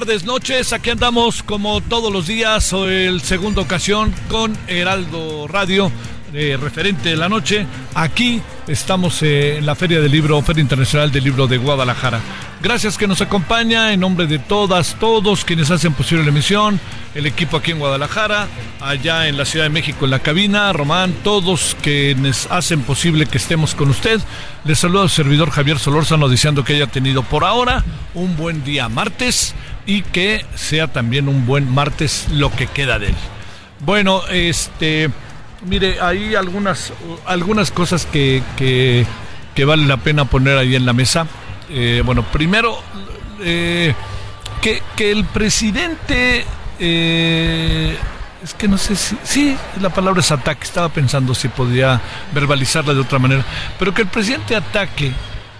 Tardes, noches. Aquí andamos como todos los días, o el segunda ocasión con Heraldo Radio, referente de la noche. Aquí estamos eh, en la Feria del Libro, Feria Internacional del Libro de Guadalajara. Gracias que nos acompaña en nombre de todas, todos quienes hacen posible la emisión, el equipo aquí en Guadalajara, allá en la Ciudad de México en la cabina, Román, todos quienes hacen posible que estemos con usted. Les saluda al servidor Javier Solórzano deseando que haya tenido por ahora un buen día martes y que sea también un buen martes lo que queda de él. Bueno, este, mire, hay algunas, algunas cosas que, que, vale la pena poner ahí en la mesa. Eh, bueno, primero, eh, que, que el presidente eh, es que no sé si. Sí, la palabra es ataque. Estaba pensando si podía verbalizarla de otra manera. Pero que el presidente ataque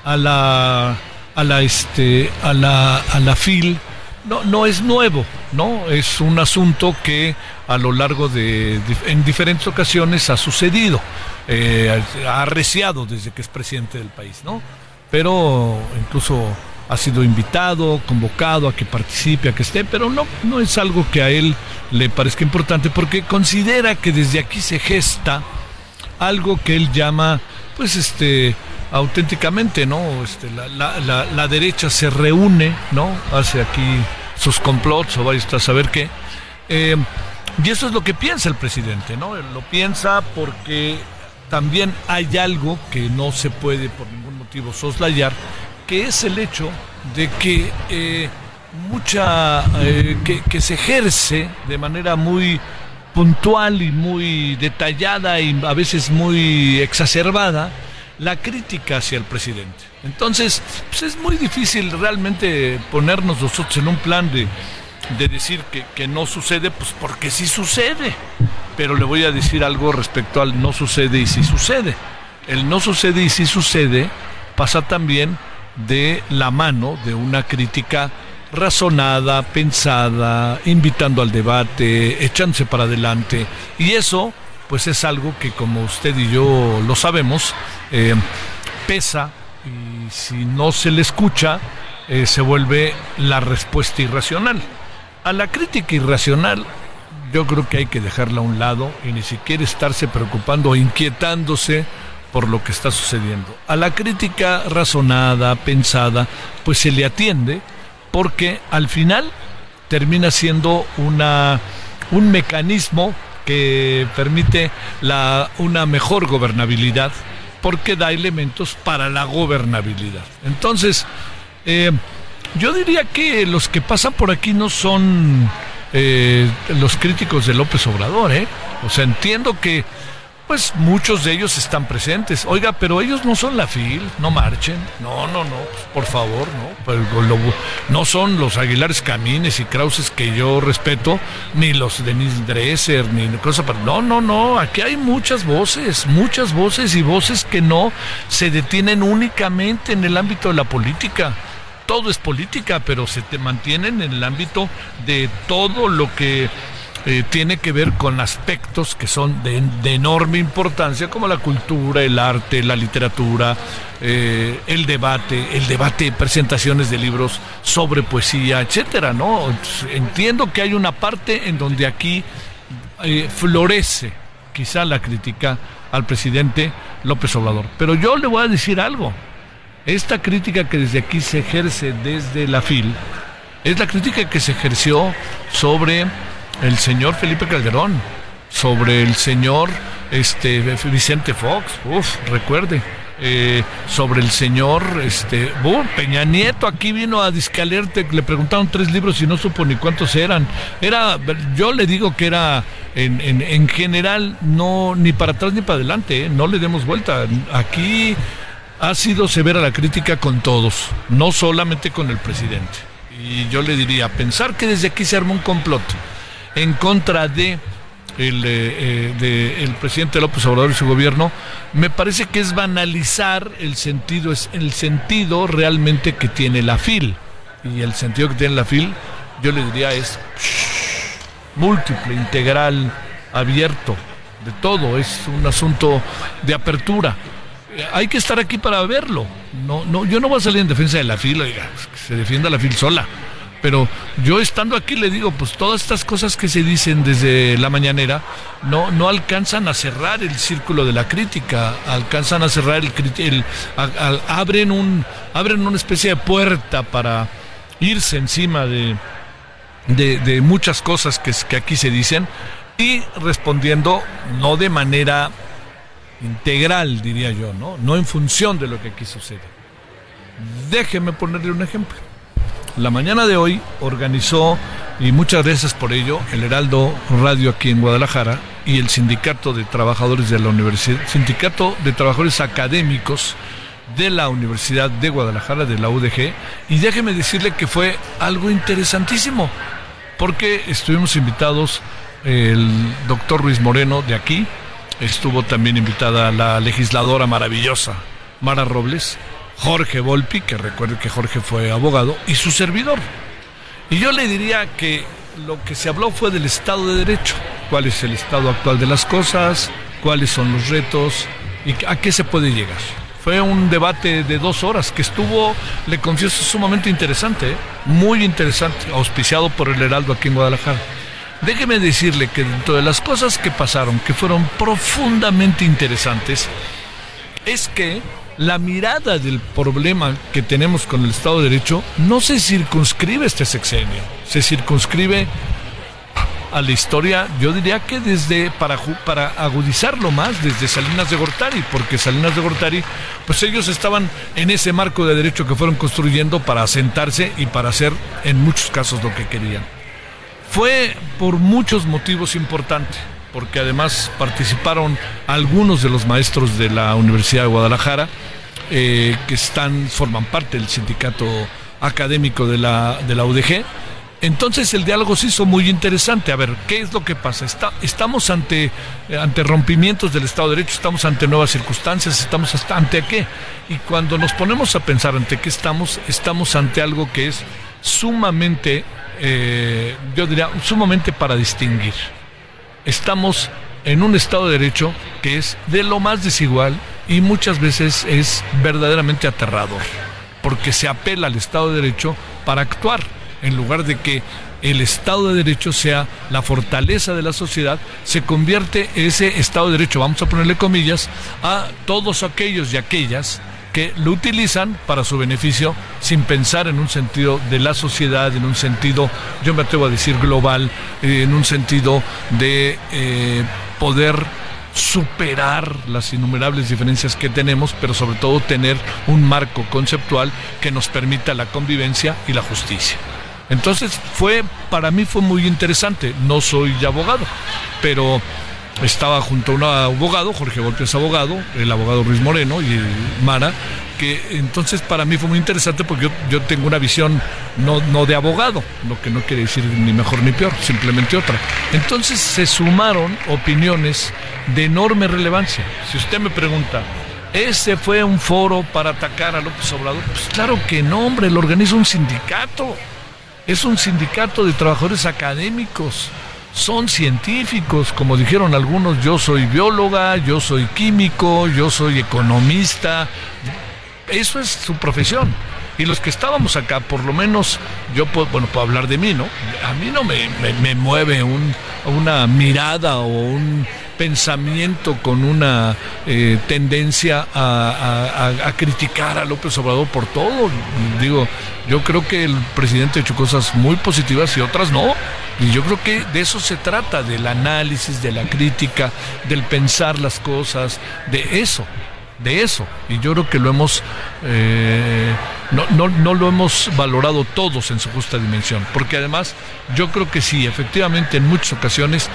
a la. a la este. a la. a la FIL. No, no es nuevo, ¿no? Es un asunto que a lo largo de. en diferentes ocasiones ha sucedido. Eh, ha arreciado desde que es presidente del país, ¿no? Pero incluso ha sido invitado, convocado a que participe, a que esté, pero no, no es algo que a él le parezca importante porque considera que desde aquí se gesta algo que él llama, pues este, auténticamente, ¿no? Este, la, la, la, derecha se reúne, ¿no? Hace aquí sus complots o vaya a saber qué. Eh, y eso es lo que piensa el presidente, ¿no? Lo piensa porque también hay algo que no se puede por ningún motivo soslayar, que es el hecho de que eh, mucha eh, que, que, se ejerce de manera muy puntual y muy detallada y a veces muy exacerbada la crítica hacia el presidente. Entonces, pues es muy difícil realmente ponernos nosotros en un plan de, de decir que, que, no sucede, pues porque sí sucede. Pero le voy a decir algo respecto al no sucede y sí sucede. El no sucede y sí sucede pasa también de la mano de una crítica razonada, pensada, invitando al debate, echándose para adelante. Y eso, pues es algo que como usted y yo lo sabemos, eh, pesa y si no se le escucha, eh, se vuelve la respuesta irracional. A la crítica irracional yo creo que hay que dejarla a un lado y ni siquiera estarse preocupando o inquietándose por lo que está sucediendo. A la crítica razonada, pensada, pues se le atiende porque al final termina siendo una, un mecanismo que permite la, una mejor gobernabilidad porque da elementos para la gobernabilidad. Entonces, eh, yo diría que los que pasan por aquí no son eh, los críticos de López Obrador, ¿eh? O sea, entiendo que pues muchos de ellos están presentes. Oiga, pero ellos no son la FIL, no marchen. No, no, no, pues, por favor, no. No son los Aguilares Camines y Krauses que yo respeto, ni los Denise Dresser, ni cosa para. No, no, no. Aquí hay muchas voces, muchas voces y voces que no se detienen únicamente en el ámbito de la política todo es política, pero se te mantienen en el ámbito de todo lo que eh, tiene que ver con aspectos que son de, enorme importancia, como la cultura, el arte, la literatura, eh, el debate, el debate, presentaciones de libros sobre poesía, etcétera, ¿no? Entiendo que hay una parte en donde aquí eh, florece quizá la crítica al presidente López Obrador. Pero yo le voy a decir algo. Esta crítica que desde aquí se ejerce desde la FIL es la crítica que se ejerció sobre el señor Felipe Calderón, sobre el señor este, Vicente Fox, recuerde. Eh, sobre el señor este Peña Nieto aquí vino a Discalerte, le preguntaron tres libros y no supo ni cuántos eran. Era, yo le digo que era en, en, general no ni para atrás ni para adelante, ¿eh? no le demos vuelta. Aquí ha sido severa la crítica con todos, no solamente con el presidente. Y yo le diría, pensar que desde aquí se armó un complot en contra de el, eh, eh, presidente López Obrador y su gobierno, me parece que es banalizar el sentido, es el sentido realmente que tiene la FIL. Y el sentido que tiene la FIL, yo le diría, es múltiple, integral, abierto, de todo, es un asunto de apertura. Hay que estar aquí para verlo. No, no, yo no voy a salir en defensa de la FIL, oiga, se defienda la FIL sola pero yo estando aquí le digo, pues todas estas cosas que se dicen desde la mañanera no, no alcanzan a cerrar el círculo de la crítica, alcanzan a cerrar el, el abren un abren una especie de puerta para irse encima de, de, muchas cosas que, que aquí se dicen y respondiendo no de manera integral, diría yo, ¿no? No en función de lo que aquí sucede. Déjeme ponerle un ejemplo. La mañana de hoy organizó, y muchas gracias por ello, el Heraldo Radio aquí en Guadalajara y el Sindicato de Trabajadores de la Universidad, Sindicato de Trabajadores Académicos de la Universidad de Guadalajara, de la UDG, y déjeme decirle que fue algo interesantísimo, porque estuvimos invitados el doctor Luis Moreno de aquí, estuvo también invitada la legisladora maravillosa, Mara Robles, Jorge Volpi, que recuerde que Jorge fue abogado, y su servidor. Y yo le diría que lo que se habló fue del Estado de Derecho, cuál es el estado actual de las cosas, cuáles son los retos y a qué se puede llegar. Fue un debate de dos horas que estuvo, le confieso, sumamente interesante, ¿eh? muy interesante, auspiciado por el Heraldo aquí en Guadalajara. Déjeme decirle que dentro de las cosas que pasaron, que fueron profundamente interesantes, es que la mirada del problema que tenemos con el Estado de Derecho no se circunscribe este sexenio, se circunscribe a la historia, yo diría que desde, para, para agudizarlo más, desde Salinas de Gortari, porque Salinas de Gortari, pues ellos estaban en ese marco de derecho que fueron construyendo para asentarse y para hacer en muchos casos lo que querían. Fue por muchos motivos importante porque además participaron algunos de los maestros de la Universidad de Guadalajara, eh, que están, forman parte del sindicato académico de la, de la UDG. Entonces el diálogo se hizo muy interesante. A ver, ¿qué es lo que pasa? Estamos ante, ante rompimientos del Estado de Derecho, estamos ante nuevas circunstancias, estamos ante qué. Y cuando nos ponemos a pensar ante qué estamos, estamos ante algo que es sumamente, eh, yo diría, sumamente para distinguir estamos en un Estado de Derecho que es de lo más desigual y muchas veces es verdaderamente aterrador, porque se apela al Estado de Derecho para actuar, en lugar de que el Estado de Derecho sea la fortaleza de la sociedad, se convierte ese Estado de Derecho, vamos a ponerle comillas, a todos aquellos y aquellas que lo utilizan para su beneficio sin pensar en un sentido de la sociedad, en un sentido, yo me atrevo a decir global, eh, en un sentido de eh, poder superar las innumerables diferencias que tenemos, pero sobre todo tener un marco conceptual que nos permita la convivencia y la justicia. Entonces fue, para mí fue muy interesante, no soy abogado, pero estaba junto a un abogado, Jorge Golpe es abogado, el abogado Ruiz Moreno y Mara, que entonces para mí fue muy interesante porque yo, tengo una visión no, no de abogado, lo que no quiere decir ni mejor ni peor, simplemente otra. Entonces se sumaron opiniones de enorme relevancia. Si usted me pregunta, ¿ese fue un foro para atacar a López Obrador? Pues claro que no, hombre, lo organiza un sindicato. Es un sindicato de trabajadores académicos son científicos, como dijeron algunos, yo soy bióloga, yo soy químico, yo soy economista, eso es su profesión. Y los que estábamos acá, por lo menos, yo puedo, bueno, puedo hablar de mí, ¿no? A mí no me, me, mueve un, una mirada o un pensamiento con una eh, tendencia a, criticar a López Obrador por todo. Digo, yo creo que el presidente ha hecho cosas muy positivas y otras no. Y yo creo que de eso se trata, del análisis, de la crítica, del pensar las cosas, de eso de eso. Y yo creo que lo hemos, eh, no, no, no, lo hemos valorado todos en su justa dimensión. Porque además, yo creo que sí, efectivamente, en muchas ocasiones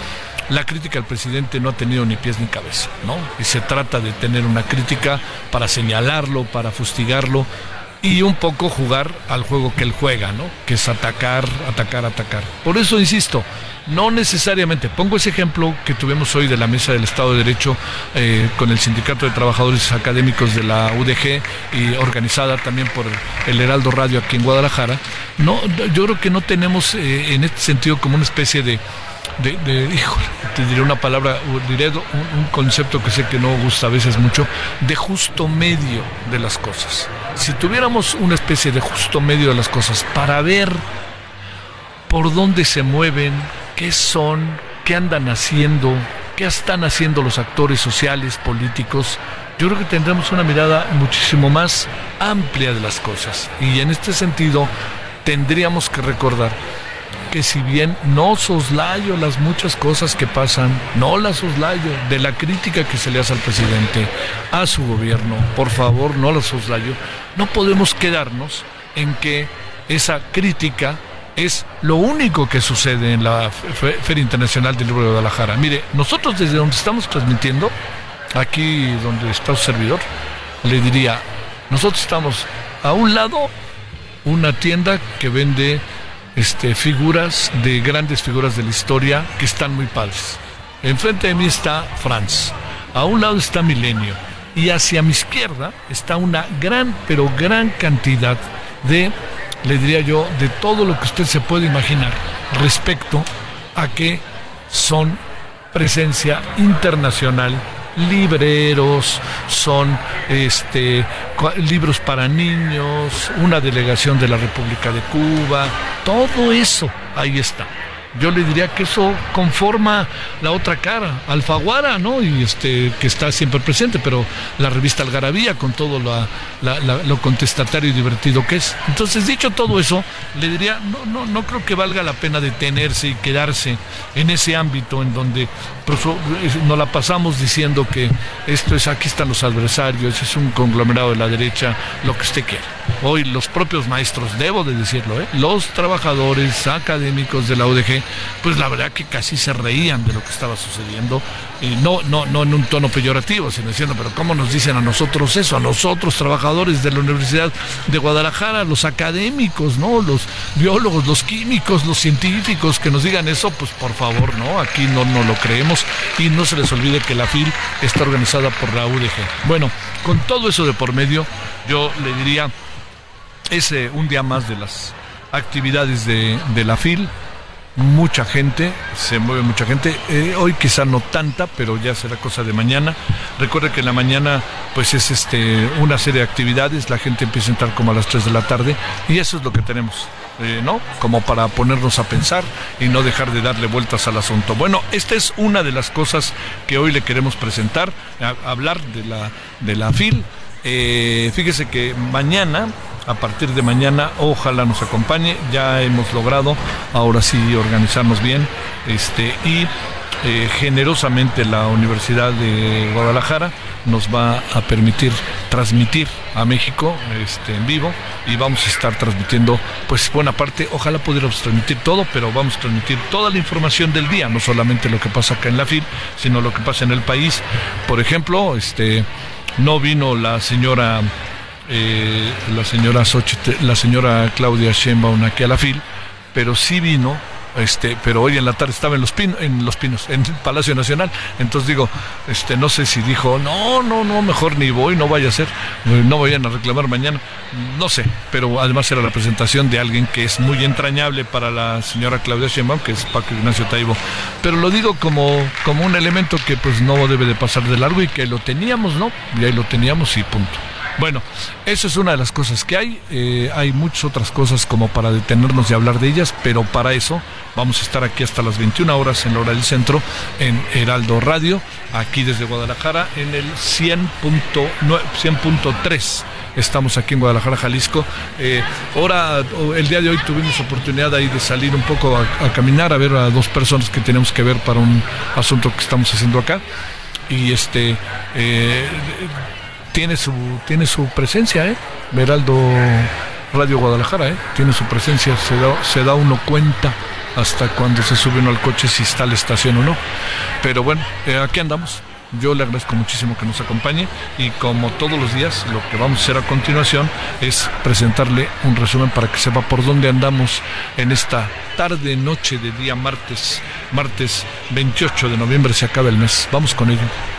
la crítica al presidente no ha tenido ni pies ni cabeza, ¿no? Y se trata de tener una crítica para señalarlo, para fustigarlo y un poco jugar al juego que él juega, ¿no? Que es atacar, atacar, atacar. Por eso insisto, no necesariamente. Pongo ese ejemplo que tuvimos hoy de la Mesa del Estado de Derecho eh, con el Sindicato de Trabajadores Académicos de la UDG y organizada también por el Heraldo Radio aquí en Guadalajara. No, yo creo que no tenemos eh, en este sentido como una especie de de, te diré una palabra, diré un, un, concepto que sé que no gusta a veces mucho, de justo medio de las cosas. Si tuviéramos una especie de justo medio de las cosas para ver por dónde se mueven, qué son, qué andan haciendo, qué están haciendo los actores sociales, políticos, yo creo que tendremos una mirada muchísimo más amplia de las cosas. Y en este sentido, tendríamos que recordar que si bien no soslayo las muchas cosas que pasan, no las soslayo de la crítica que se le hace al presidente, a su gobierno, por favor, no las soslayo, no podemos quedarnos en que esa crítica es lo único que sucede en la Feria Internacional del Libro de Guadalajara. Mire, nosotros desde donde estamos transmitiendo, aquí donde está su servidor, le diría, nosotros estamos a un lado una tienda que vende este, figuras de grandes figuras de la historia que están muy padres. Enfrente de mí está Franz, a un lado está Milenio y hacia mi izquierda está una gran, pero gran cantidad de le diría yo, de todo lo que usted se puede imaginar respecto a que son presencia internacional libreros, son este, libros para niños, una delegación de la República de Cuba, todo eso ahí está yo le diría que eso conforma la otra cara, Alfaguara, ¿no? Y este, que está siempre presente, pero la revista Algarabía con todo lo contestatario y divertido que es. Entonces, dicho todo eso, le diría, no, no, no creo que valga la pena detenerse y quedarse en ese ámbito en donde nos la pasamos diciendo que esto es, aquí están los adversarios, es un conglomerado de la derecha, lo que usted quiera. Hoy los propios maestros, debo de decirlo, ¿eh? los trabajadores académicos de la UDG, pues la verdad que casi se reían de lo que estaba sucediendo, y no, no, no en un tono peyorativo, sino diciendo, pero ¿cómo nos dicen a nosotros eso? A nosotros, trabajadores de la Universidad de Guadalajara, los académicos, ¿no? Los biólogos, los químicos, los científicos, que nos digan eso, pues por favor, ¿no? Aquí no, no lo creemos y no se les olvide que la FIL está organizada por la UDG. Bueno, con todo eso de por medio, yo le diría, es un día más de las actividades de, la FIL. Mucha gente, se mueve mucha gente. Eh, hoy quizá no tanta, pero ya será cosa de mañana. Recuerde que en la mañana pues es este una serie de actividades, la gente empieza a entrar como a las 3 de la tarde y eso es lo que tenemos. Eh, ¿no? Como para ponernos a pensar y no dejar de darle vueltas al asunto. Bueno, esta es una de las cosas que hoy le queremos presentar, hablar de la, de la FIL. Eh, fíjese que mañana a partir de mañana. Ojalá nos acompañe. Ya hemos logrado ahora sí organizarnos bien. Este, y eh, generosamente la Universidad de Guadalajara nos va a permitir transmitir a México este, en vivo y vamos a estar transmitiendo pues buena parte, ojalá pudiéramos transmitir todo, pero vamos a transmitir toda la información del día, no solamente lo que pasa acá en la FIL, sino lo que pasa en el país. Por ejemplo, este no vino la señora eh, la señora la señora Claudia Sheinbaum aquí a la FIL, pero sí vino este, pero hoy en la tarde estaba en los pinos, en los pinos, en el Palacio Nacional. Entonces digo, este, no sé si dijo, no, no, no, mejor ni voy, no vaya a ser, no vayan a reclamar mañana, no sé, pero además era la presentación de alguien que es muy entrañable para la señora Claudia Sheinbaum, que es Paco Ignacio Taibo. Pero lo digo como, como un elemento que pues no debe de pasar de largo y que lo teníamos, ¿no? Y ahí lo teníamos y punto. Bueno, eso es una de las cosas que hay. Eh, hay muchas otras cosas como para detenernos y hablar de ellas, pero para eso vamos a estar aquí hasta las 21 horas en la hora del centro en Heraldo Radio, aquí desde Guadalajara en el 100.3. Estamos aquí en Guadalajara, Jalisco. Eh, ahora, el día de hoy tuvimos oportunidad ahí de salir un poco a, caminar, a ver a dos personas que tenemos que ver para un asunto que estamos haciendo acá. Y este, eh, tiene su, tiene su presencia, ¿eh? Heraldo Radio Guadalajara, ¿eh? Tiene su presencia, se da, se da uno cuenta hasta cuando se sube uno al coche si está la estación o no. Pero bueno, eh, aquí andamos. Yo le agradezco muchísimo que nos acompañe y como todos los días lo que vamos a hacer a continuación es presentarle un resumen para que sepa por dónde andamos en esta tarde noche de día martes, martes 28 de noviembre se acaba el mes. Vamos con ello.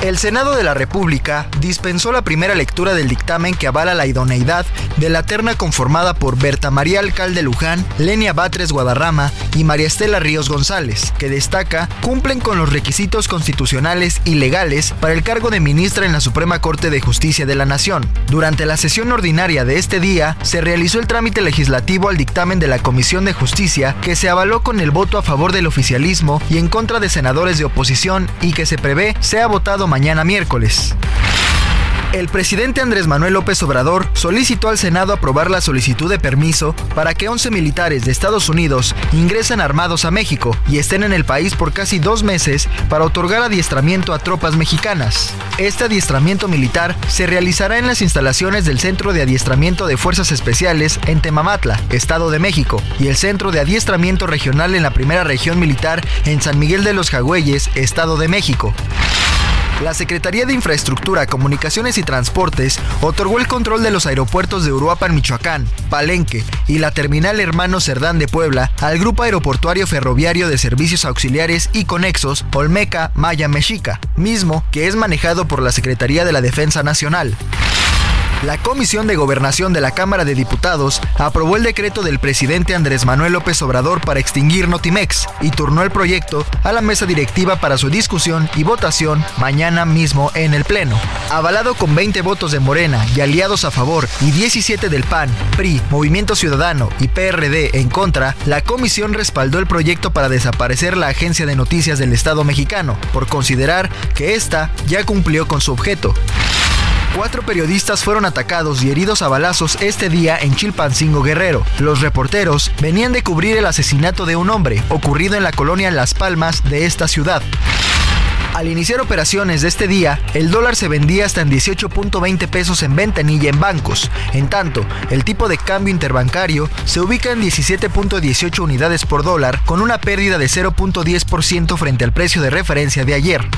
El Senado de la República dispensó la primera lectura del dictamen que avala la idoneidad de la terna conformada por Berta María Alcalde Luján, Lenia Batres Guadarrama y María Estela Ríos González, que destaca cumplen con los requisitos constitucionales y legales para el cargo de ministra en la Suprema Corte de Justicia de la Nación. Durante la sesión ordinaria de este día, se realizó el trámite legislativo al dictamen de la Comisión de Justicia, que se avaló con el voto a favor del oficialismo y en contra de senadores de oposición y que se prevé sea votado mañana miércoles. El presidente Andrés Manuel López Obrador solicitó al Senado aprobar la solicitud de permiso para que 11 militares de Estados Unidos ingresen armados a México y estén en el país por casi dos meses para otorgar adiestramiento a tropas mexicanas. Este adiestramiento militar se realizará en las instalaciones del Centro de Adiestramiento de Fuerzas Especiales en Temamatla, Estado de México, y el Centro de Adiestramiento Regional en la Primera Región Militar en San Miguel de los Jagüeyes, Estado de México. La Secretaría de Infraestructura, Comunicaciones y Transportes otorgó el control de los aeropuertos de Uruapan, Michoacán, Palenque y la terminal Hermano Cerdán de Puebla al Grupo Aeroportuario Ferroviario de Servicios Auxiliares y Conexos Olmeca Maya Mexica, mismo que es manejado por la Secretaría de la Defensa Nacional. La Comisión de Gobernación de la Cámara de Diputados aprobó el decreto del presidente Andrés Manuel López Obrador para extinguir Notimex y turnó el proyecto a la mesa directiva para su discusión y votación mañana mismo en el Pleno. Avalado con 20 votos de Morena y aliados a favor y 17 del PAN, PRI, Movimiento Ciudadano y PRD en contra, la comisión respaldó el proyecto para desaparecer la Agencia de Noticias del Estado mexicano, por considerar que ésta ya cumplió con su objeto. Cuatro periodistas fueron atacados y heridos a balazos este día en Chilpancingo Guerrero. Los reporteros venían de cubrir el asesinato de un hombre ocurrido en la colonia Las Palmas de esta ciudad. Al iniciar operaciones de este día, el dólar se vendía hasta en 18.20 pesos en ventanilla en bancos. En tanto, el tipo de cambio interbancario se ubica en 17.18 unidades por dólar, con una pérdida de 0.10% frente al precio de referencia de ayer.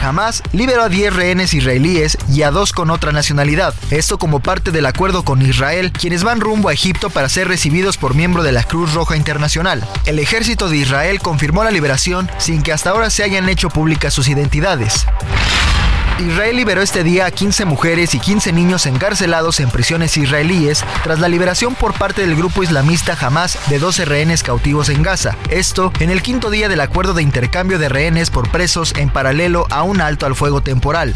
Hamas liberó a 10 rehenes israelíes y a dos con otra nacionalidad. Esto como parte del acuerdo con Israel, quienes van rumbo a Egipto para ser recibidos por miembro de la Cruz Roja Internacional. El ejército de Israel confirmó la liberación sin que hasta ahora se hayan hecho públicas sus identidades. Israel liberó este día a 15 mujeres y 15 niños encarcelados en prisiones israelíes tras la liberación por parte del grupo islamista Hamas de 12 rehenes cautivos en Gaza. Esto en el quinto día del acuerdo de intercambio de rehenes por presos en paralelo a un alto al fuego temporal.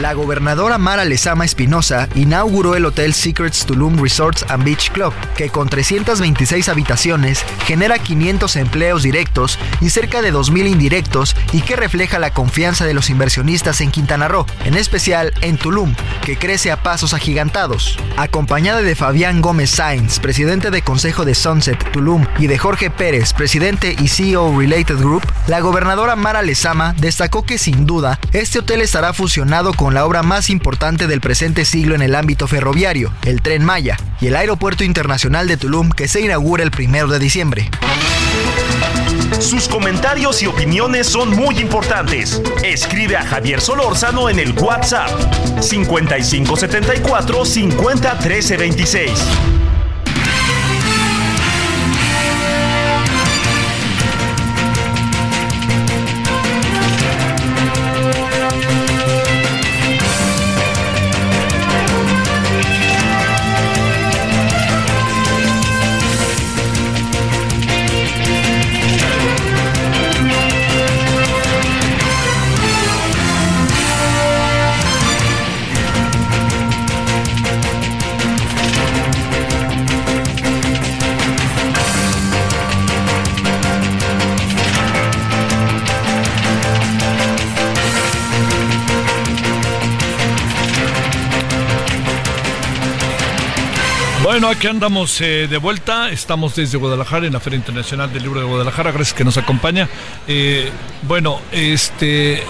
La gobernadora Mara Lezama Espinosa inauguró el Hotel Secrets Tulum Resorts and Beach Club, que con 326 habitaciones genera 500 empleos directos y cerca de 2.000 indirectos y que refleja la confianza de los inversionistas en Quintana Roo, en especial en Tulum, que crece a pasos agigantados. Acompañada de Fabián Gómez Sainz, presidente de Consejo de Sunset Tulum, y de Jorge Pérez, presidente y CEO Related Group, la gobernadora Mara Lezama destacó que sin duda este hotel estará fusionado con la obra más importante del presente siglo en el ámbito ferroviario, el Tren Maya, y el Aeropuerto Internacional de Tulum que se inaugura el primero de diciembre. Sus comentarios y opiniones son muy importantes. Escribe a Javier Solórzano en el WhatsApp 5574 50 13 26. Bueno, aquí andamos eh, de vuelta. Estamos desde Guadalajara en la Feria Internacional del Libro de Guadalajara. Gracias que nos acompaña. Eh, bueno, este,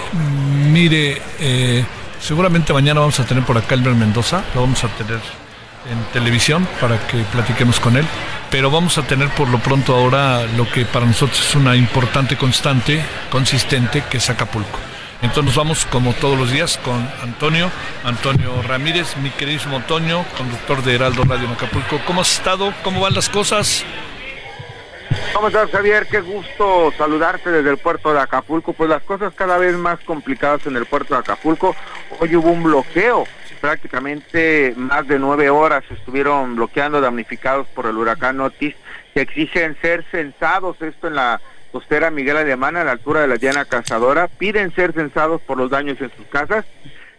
mire, eh, seguramente mañana vamos a tener por acá Elmer Mendoza. Lo vamos a tener en televisión para que platiquemos con él. Pero vamos a tener por lo pronto ahora lo que para nosotros es una importante constante, consistente, que es Acapulco. Entonces vamos como todos los días con Antonio, Antonio Ramírez, mi queridísimo Antonio, conductor de Heraldo Radio en Acapulco. ¿Cómo has estado? ¿Cómo van las cosas? ¿Cómo estás, Javier? Qué gusto saludarte desde el puerto de Acapulco. Pues las cosas cada vez más complicadas en el puerto de Acapulco. Hoy hubo un bloqueo. Prácticamente más de nueve horas estuvieron bloqueando, damnificados por el huracán Otis, que exigen ser censados. Esto en la costera Miguel Alemán a la altura de la Diana Cazadora, piden ser censados por los daños en sus casas,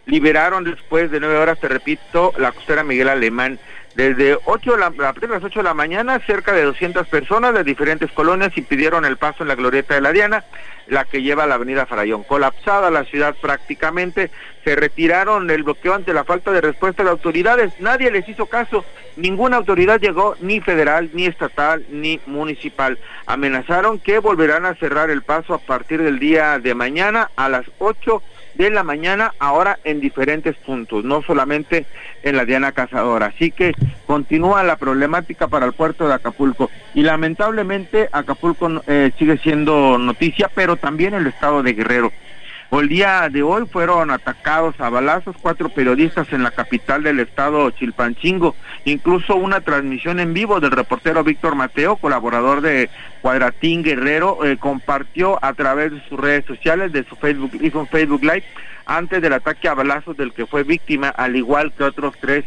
liberaron después de nueve horas, te repito, la costera Miguel Alemán. Desde 8 de las 8 de la mañana, cerca de 200 personas de diferentes colonias impidieron el paso en la glorieta de la Diana, la que lleva a la avenida Farallón. Colapsada la ciudad prácticamente, se retiraron del bloqueo ante la falta de respuesta de autoridades. Nadie les hizo caso, ninguna autoridad llegó, ni federal, ni estatal, ni municipal. Amenazaron que volverán a cerrar el paso a partir del día de mañana a las 8 de la mañana, ahora en diferentes puntos, no solamente en la Diana Cazadora. Así que continúa la problemática para el puerto de Acapulco. Y lamentablemente Acapulco eh, sigue siendo noticia, pero también el estado de Guerrero. El día de hoy fueron atacados a balazos cuatro periodistas en la capital del estado Chilpanchingo. Incluso una transmisión en vivo del reportero Víctor Mateo, colaborador de Cuadratín Guerrero, eh, compartió a través de sus redes sociales, de su Facebook, hizo un Facebook Live, antes del ataque a balazos del que fue víctima, al igual que otros tres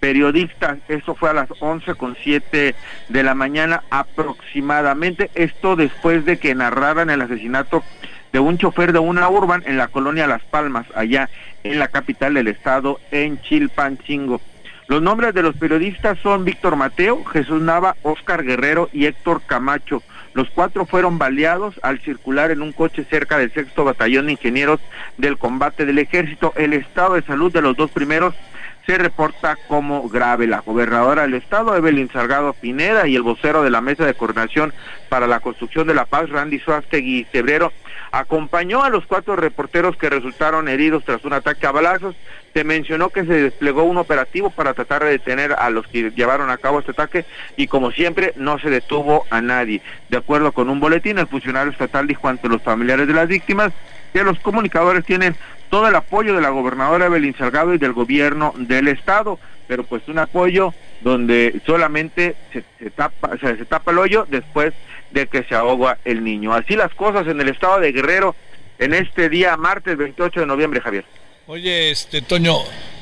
periodistas. Eso fue a las once con siete de la mañana aproximadamente. Esto después de que narraran el asesinato de un chofer de una urban en la colonia Las Palmas, allá en la capital del estado, en Chilpancingo. Los nombres de los periodistas son Víctor Mateo, Jesús Nava, Óscar Guerrero y Héctor Camacho. Los cuatro fueron baleados al circular en un coche cerca del sexto batallón de ingenieros del combate del ejército. El estado de salud de los dos primeros se reporta como grave. La gobernadora del estado, Evelyn Salgado Pineda, y el vocero de la Mesa de Coordinación para la Construcción de la Paz, Randy Suástegui Cebrero, acompañó a los cuatro reporteros que resultaron heridos tras un ataque a balazos. Se mencionó que se desplegó un operativo para tratar de detener a los que llevaron a cabo este ataque y como siempre no se detuvo a nadie. De acuerdo con un boletín, el funcionario estatal dijo ante los familiares de las víctimas que los comunicadores tienen todo el apoyo de la gobernadora Evelyn Salgado y del gobierno del estado, pero pues un apoyo donde solamente se, se tapa el hoyo después de que se ahoga el niño. Así las cosas en el estado de Guerrero en este día martes 28 de noviembre, Javier. Oye, este Toño,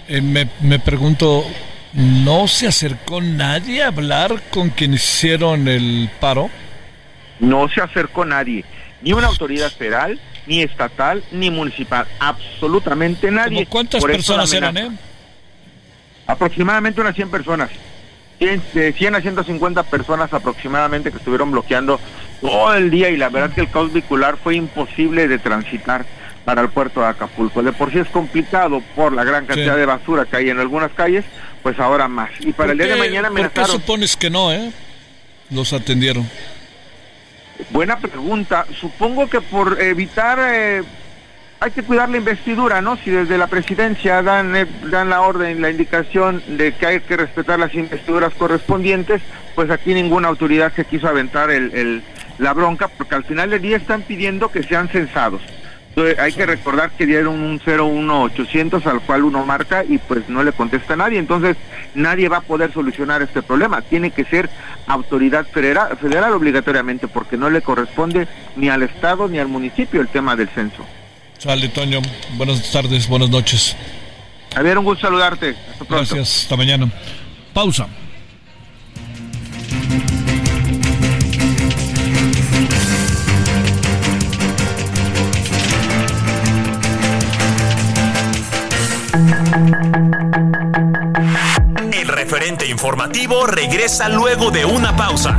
eh, me, me pregunto, ¿no se acercó nadie a hablar con quienes hicieron el paro? No se acercó nadie, ni una autoridad federal, ni estatal, ni municipal. Absolutamente nadie. ¿Cuántas personas eran, eh? Aproximadamente unas 100 personas. 100, de 100 a 150 personas aproximadamente que estuvieron bloqueando todo el día y la verdad que el caos vehicular fue imposible de transitar para el puerto de Acapulco. De por sí es complicado por la gran cantidad de basura que hay en algunas calles, pues ahora más. Y para el día de mañana ¿Por qué supones que no, eh? Los atendieron. Buena pregunta. Supongo que por evitar eh, hay que cuidar la investidura, ¿no? Si desde la presidencia dan, eh, dan la orden, la indicación de que hay que respetar las investiduras correspondientes, pues aquí ninguna autoridad se quiso aventar la bronca, porque al final del día están pidiendo que sean censados. Entonces, hay que recordar que dieron un 01800 al cual uno marca y pues no le contesta a nadie. Entonces, nadie va a poder solucionar este problema. Tiene que ser autoridad federal obligatoriamente, porque no le corresponde ni al Estado ni al municipio el tema del censo. Sale, Toño. Buenas tardes, buenas noches. Javier, un gusto saludarte. Hasta pronto. Gracias, hasta mañana. Pausa. El referente informativo regresa luego de una pausa.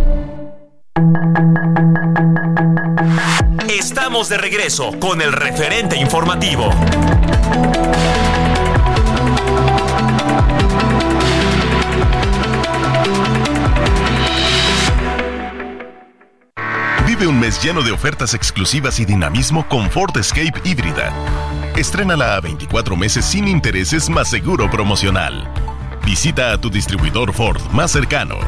Regreso con el referente informativo. Vive un mes lleno de ofertas exclusivas y dinamismo con Ford Escape híbrida. Estrénala a 24 meses sin intereses más seguro promocional. Visita a tu distribuidor Ford más cercano.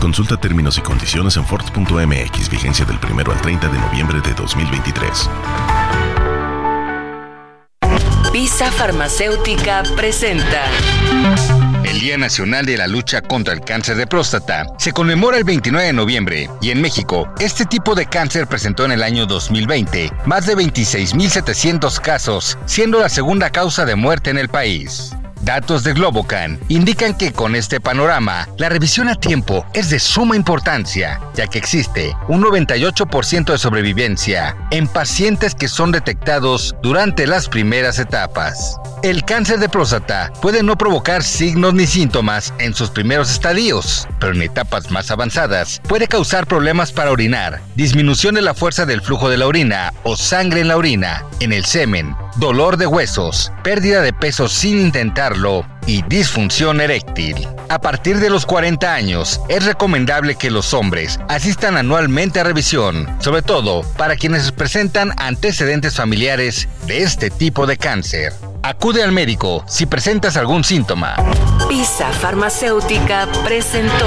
Consulta términos y condiciones en Ford.mx, vigencia del 1 al 30 de noviembre de 2023. Pisa Farmacéutica presenta. El Día Nacional de la Lucha contra el Cáncer de Próstata se conmemora el 29 de noviembre y en México este tipo de cáncer presentó en el año 2020 más de 26.700 casos, siendo la segunda causa de muerte en el país. Datos de Globocan indican que con este panorama, la revisión a tiempo es de suma importancia, ya que existe un 98% de sobrevivencia en pacientes que son detectados durante las primeras etapas. El cáncer de próstata puede no provocar signos ni síntomas en sus primeros estadios, pero en etapas más avanzadas puede causar problemas para orinar, disminución de la fuerza del flujo de la orina o sangre en la orina, en el semen, dolor de huesos, pérdida de peso sin intentarlo y disfunción eréctil. A partir de los 40 años, es recomendable que los hombres asistan anualmente a revisión, sobre todo para quienes presentan antecedentes familiares de este tipo de cáncer. Acude al médico si presentas algún síntoma. Pisa Farmacéutica presentó.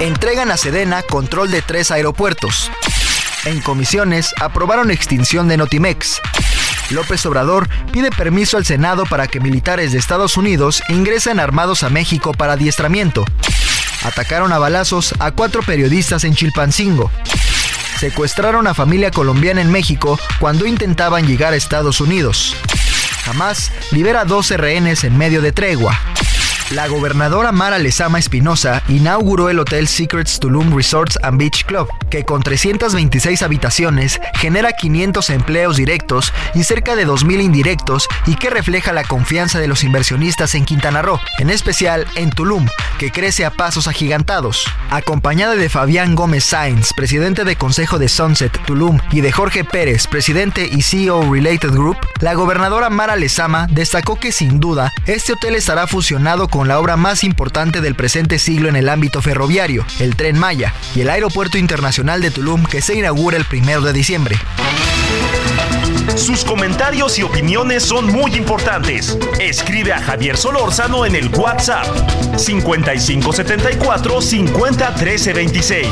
Entregan a Sedena control de tres aeropuertos. En comisiones aprobaron extinción de Notimex. López Obrador pide permiso al Senado para que militares de Estados Unidos ingresen armados a México para adiestramiento. Atacaron a balazos a cuatro periodistas en Chilpancingo. Secuestraron a familia colombiana en México cuando intentaban llegar a Estados Unidos. Jamás libera 12 rehenes en medio de tregua. La gobernadora Mara Lezama Espinosa inauguró el Hotel Secrets Tulum Resorts and Beach Club, que con 326 habitaciones genera 500 empleos directos y cerca de 2.000 indirectos y que refleja la confianza de los inversionistas en Quintana Roo, en especial en Tulum, que crece a pasos agigantados. Acompañada de Fabián Gómez Sainz, presidente de Consejo de Sunset Tulum, y de Jorge Pérez, presidente y CEO Related Group, la gobernadora Mara Lezama destacó que sin duda este hotel estará fusionado con la obra más importante del presente siglo en el ámbito ferroviario, el Tren Maya, y el Aeropuerto Internacional de Tulum que se inaugura el 1 de diciembre. Sus comentarios y opiniones son muy importantes. Escribe a Javier Solórzano en el WhatsApp 5574 50 13 26.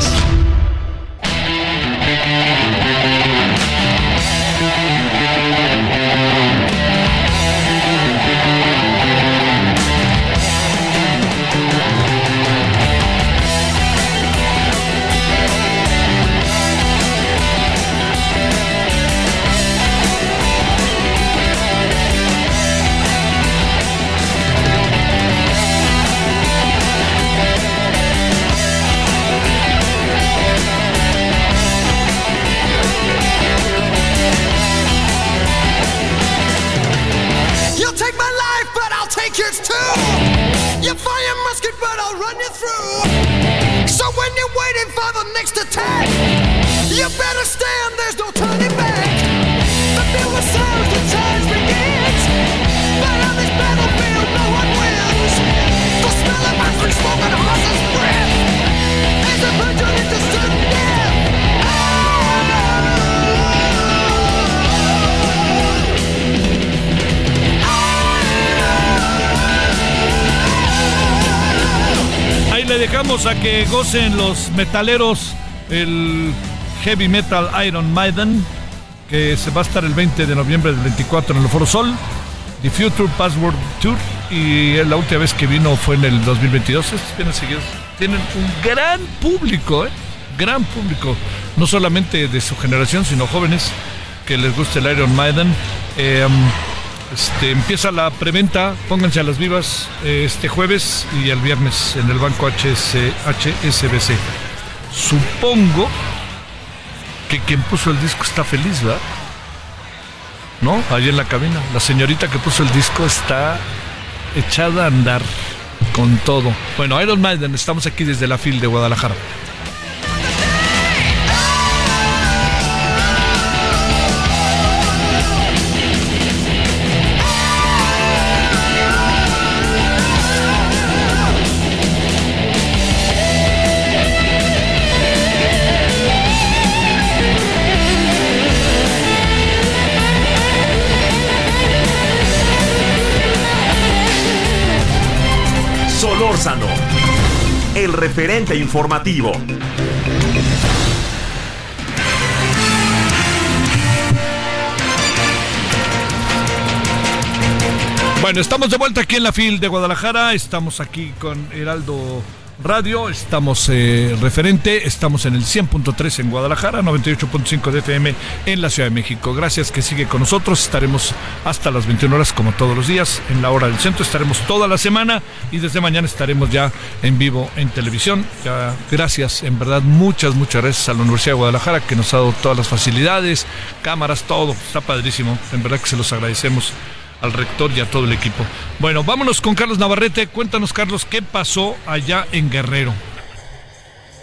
to take. You better stand. Dejamos a que gocen los metaleros el Heavy Metal Iron Maiden, que se va a estar el 20 de noviembre del 24 en el Foro Sol, The Future Password Tour, y la última vez que vino fue en el 2022. Tienen un gran público, ¿eh? gran público, no solamente de su generación, sino jóvenes que les gusta el Iron Maiden. Eh, este, empieza la preventa, pónganse a las vivas eh, este jueves y el viernes en el banco HS, HSBC. Supongo que quien puso el disco está feliz, ¿verdad? ¿No? Ahí en la cabina. La señorita que puso el disco está echada a andar con todo. Bueno, Iron Maiden, estamos aquí desde la FIL de Guadalajara. Referente informativo. Bueno, estamos de vuelta aquí en la FIL de Guadalajara. Estamos aquí con Heraldo Radio, estamos eh, referente, estamos en el 100.3 en Guadalajara, 98.5 de FM en la Ciudad de México. Gracias que sigue con nosotros, estaremos hasta las 21 horas como todos los días en la hora del centro, estaremos toda la semana y desde mañana estaremos ya en vivo en televisión. gracias, en verdad, muchas, muchas gracias a la Universidad de Guadalajara que nos ha dado todas las facilidades, cámaras, todo, está padrísimo, en verdad que se los agradecemos al rector y a todo el equipo. Bueno, vámonos con Carlos Navarrete. Cuéntanos, Carlos, ¿qué pasó allá en Guerrero?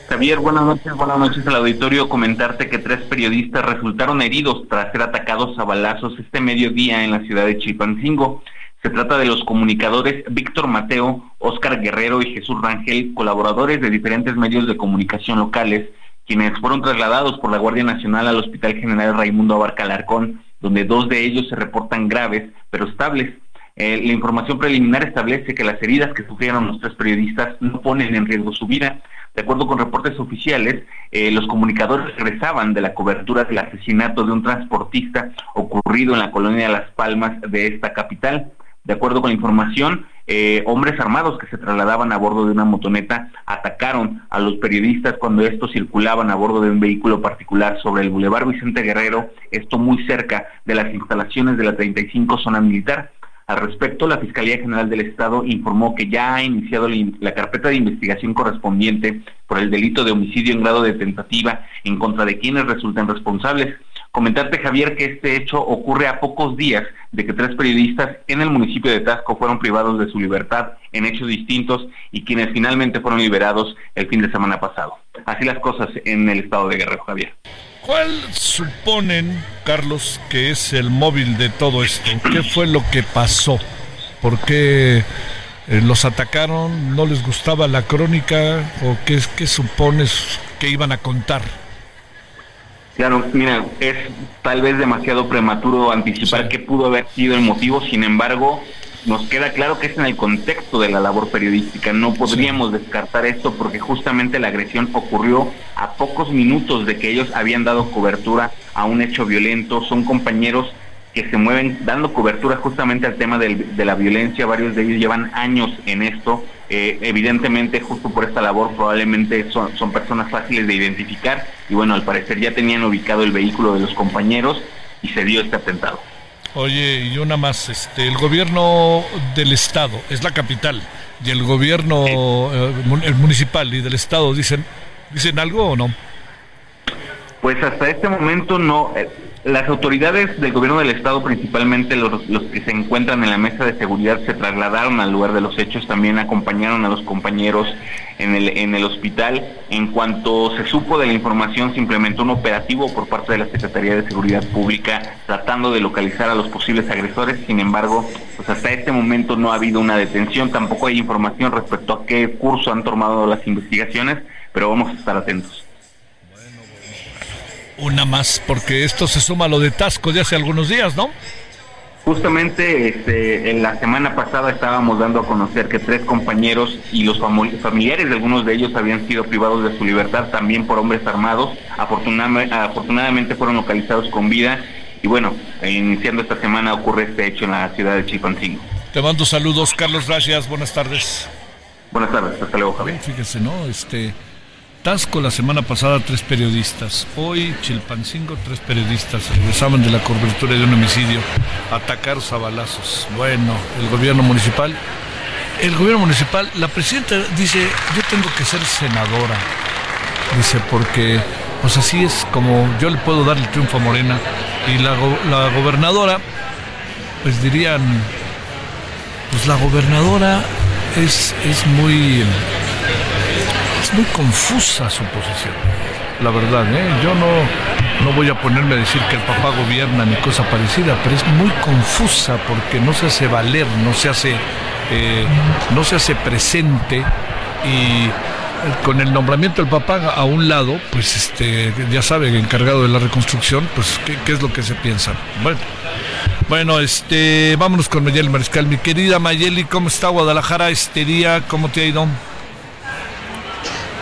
Javier, buenas noches, buenas noches al auditorio. Comentarte que tres periodistas resultaron heridos tras ser atacados a balazos este mediodía en la ciudad de Chilpancingo. Se trata de los comunicadores Víctor Mateo, Óscar Guerrero y Jesús Rangel, colaboradores de diferentes medios de comunicación locales, quienes fueron trasladados por la Guardia Nacional al Hospital General Raimundo Abarca Alarcón donde dos de ellos se reportan graves, pero estables. Eh, la información preliminar establece que las heridas que sufrieron los tres periodistas no ponen en riesgo su vida. De acuerdo con reportes oficiales, eh, los comunicadores regresaban de la cobertura del asesinato de un transportista ocurrido en la colonia Las Palmas de esta capital. De acuerdo con la información, eh, hombres armados que se trasladaban a bordo de una motoneta atacaron a los periodistas cuando estos circulaban a bordo de un vehículo particular sobre el Boulevard Vicente Guerrero, esto muy cerca de las instalaciones de la 35 zona militar. Al respecto, la Fiscalía General del Estado informó que ya ha iniciado la carpeta de investigación correspondiente por el delito de homicidio en grado de tentativa en contra de quienes resulten responsables. Comentarte, Javier, que este hecho ocurre a pocos días de que tres periodistas en el municipio de Tasco fueron privados de su libertad en hechos distintos y quienes finalmente fueron liberados el fin de semana pasado. Así las cosas en el estado de Guerrero, Javier. ¿Cuál suponen, Carlos, que es el móvil de todo esto? ¿Qué fue lo que pasó? ¿Por qué eh, los atacaron? ¿No les gustaba la crónica? ¿O qué, qué supones que iban a contar? Claro, mira, es tal vez demasiado prematuro anticipar qué pudo haber sido el motivo, sin embargo, nos queda claro que es en el contexto de la labor periodística. No podríamos descartar esto porque justamente la agresión ocurrió a pocos minutos de que ellos habían dado cobertura a un hecho violento. Son compañeros que se mueven dando cobertura justamente al tema de la violencia. Varios de ellos llevan años en esto. Eh, evidentemente, justo por esta labor, probablemente son, son personas fáciles de identificar. Y bueno, al parecer ya tenían ubicado el vehículo de los compañeros y se dio este atentado. Oye, y una más, este, el gobierno del estado es la capital y el gobierno eh, el municipal y del estado dicen dicen algo o no? Pues hasta este momento no. Las autoridades del gobierno del estado, principalmente los, los, que se encuentran en la mesa de seguridad, se trasladaron al lugar de los hechos, también acompañaron a los compañeros en el, en el hospital. En cuanto se supo de la información, se implementó un operativo por parte de la Secretaría de Seguridad Pública tratando de localizar a los posibles agresores. Sin embargo, pues hasta este momento no ha habido una detención, tampoco hay información respecto a qué curso han tomado las investigaciones, pero vamos a estar atentos. Una más, porque esto se suma a lo de Tasco de hace algunos días, ¿no? Justamente este, en la semana pasada estábamos dando a conocer que tres compañeros y los familiares de algunos de ellos habían sido privados de su libertad también por hombres armados. afortunadamente fueron localizados con vida y bueno, iniciando esta semana ocurre este hecho en la ciudad de Chilpancingo. Te mando saludos, Carlos Gracias, buenas tardes. Buenas tardes, hasta luego, Javier. Fíjese, ¿no? Este, Tasco la semana pasada tres periodistas. Hoy Chilpancingo tres periodistas. Regresaban de la cobertura de un homicidio. Atacar a balazos. Bueno, el gobierno municipal. El gobierno municipal, la presidenta dice, yo tengo que ser senadora. Dice, porque pues así es como yo le puedo dar el triunfo a Morena. Y la, la gobernadora, pues dirían, pues la gobernadora es, es muy es muy confusa su posición, la verdad. ¿eh? Yo no, no voy a ponerme a decir que el papá gobierna ni cosa parecida, pero es muy confusa porque no se hace valer, no se hace, eh, no se hace presente y con el nombramiento del papá a un lado, pues este, ya sabe, encargado de la reconstrucción, pues ¿qué, qué es lo que se piensa. Bueno. Bueno, este, vámonos con Mayeli Mariscal. Mi querida Mayeli, ¿cómo está Guadalajara este día? ¿Cómo te ha ido?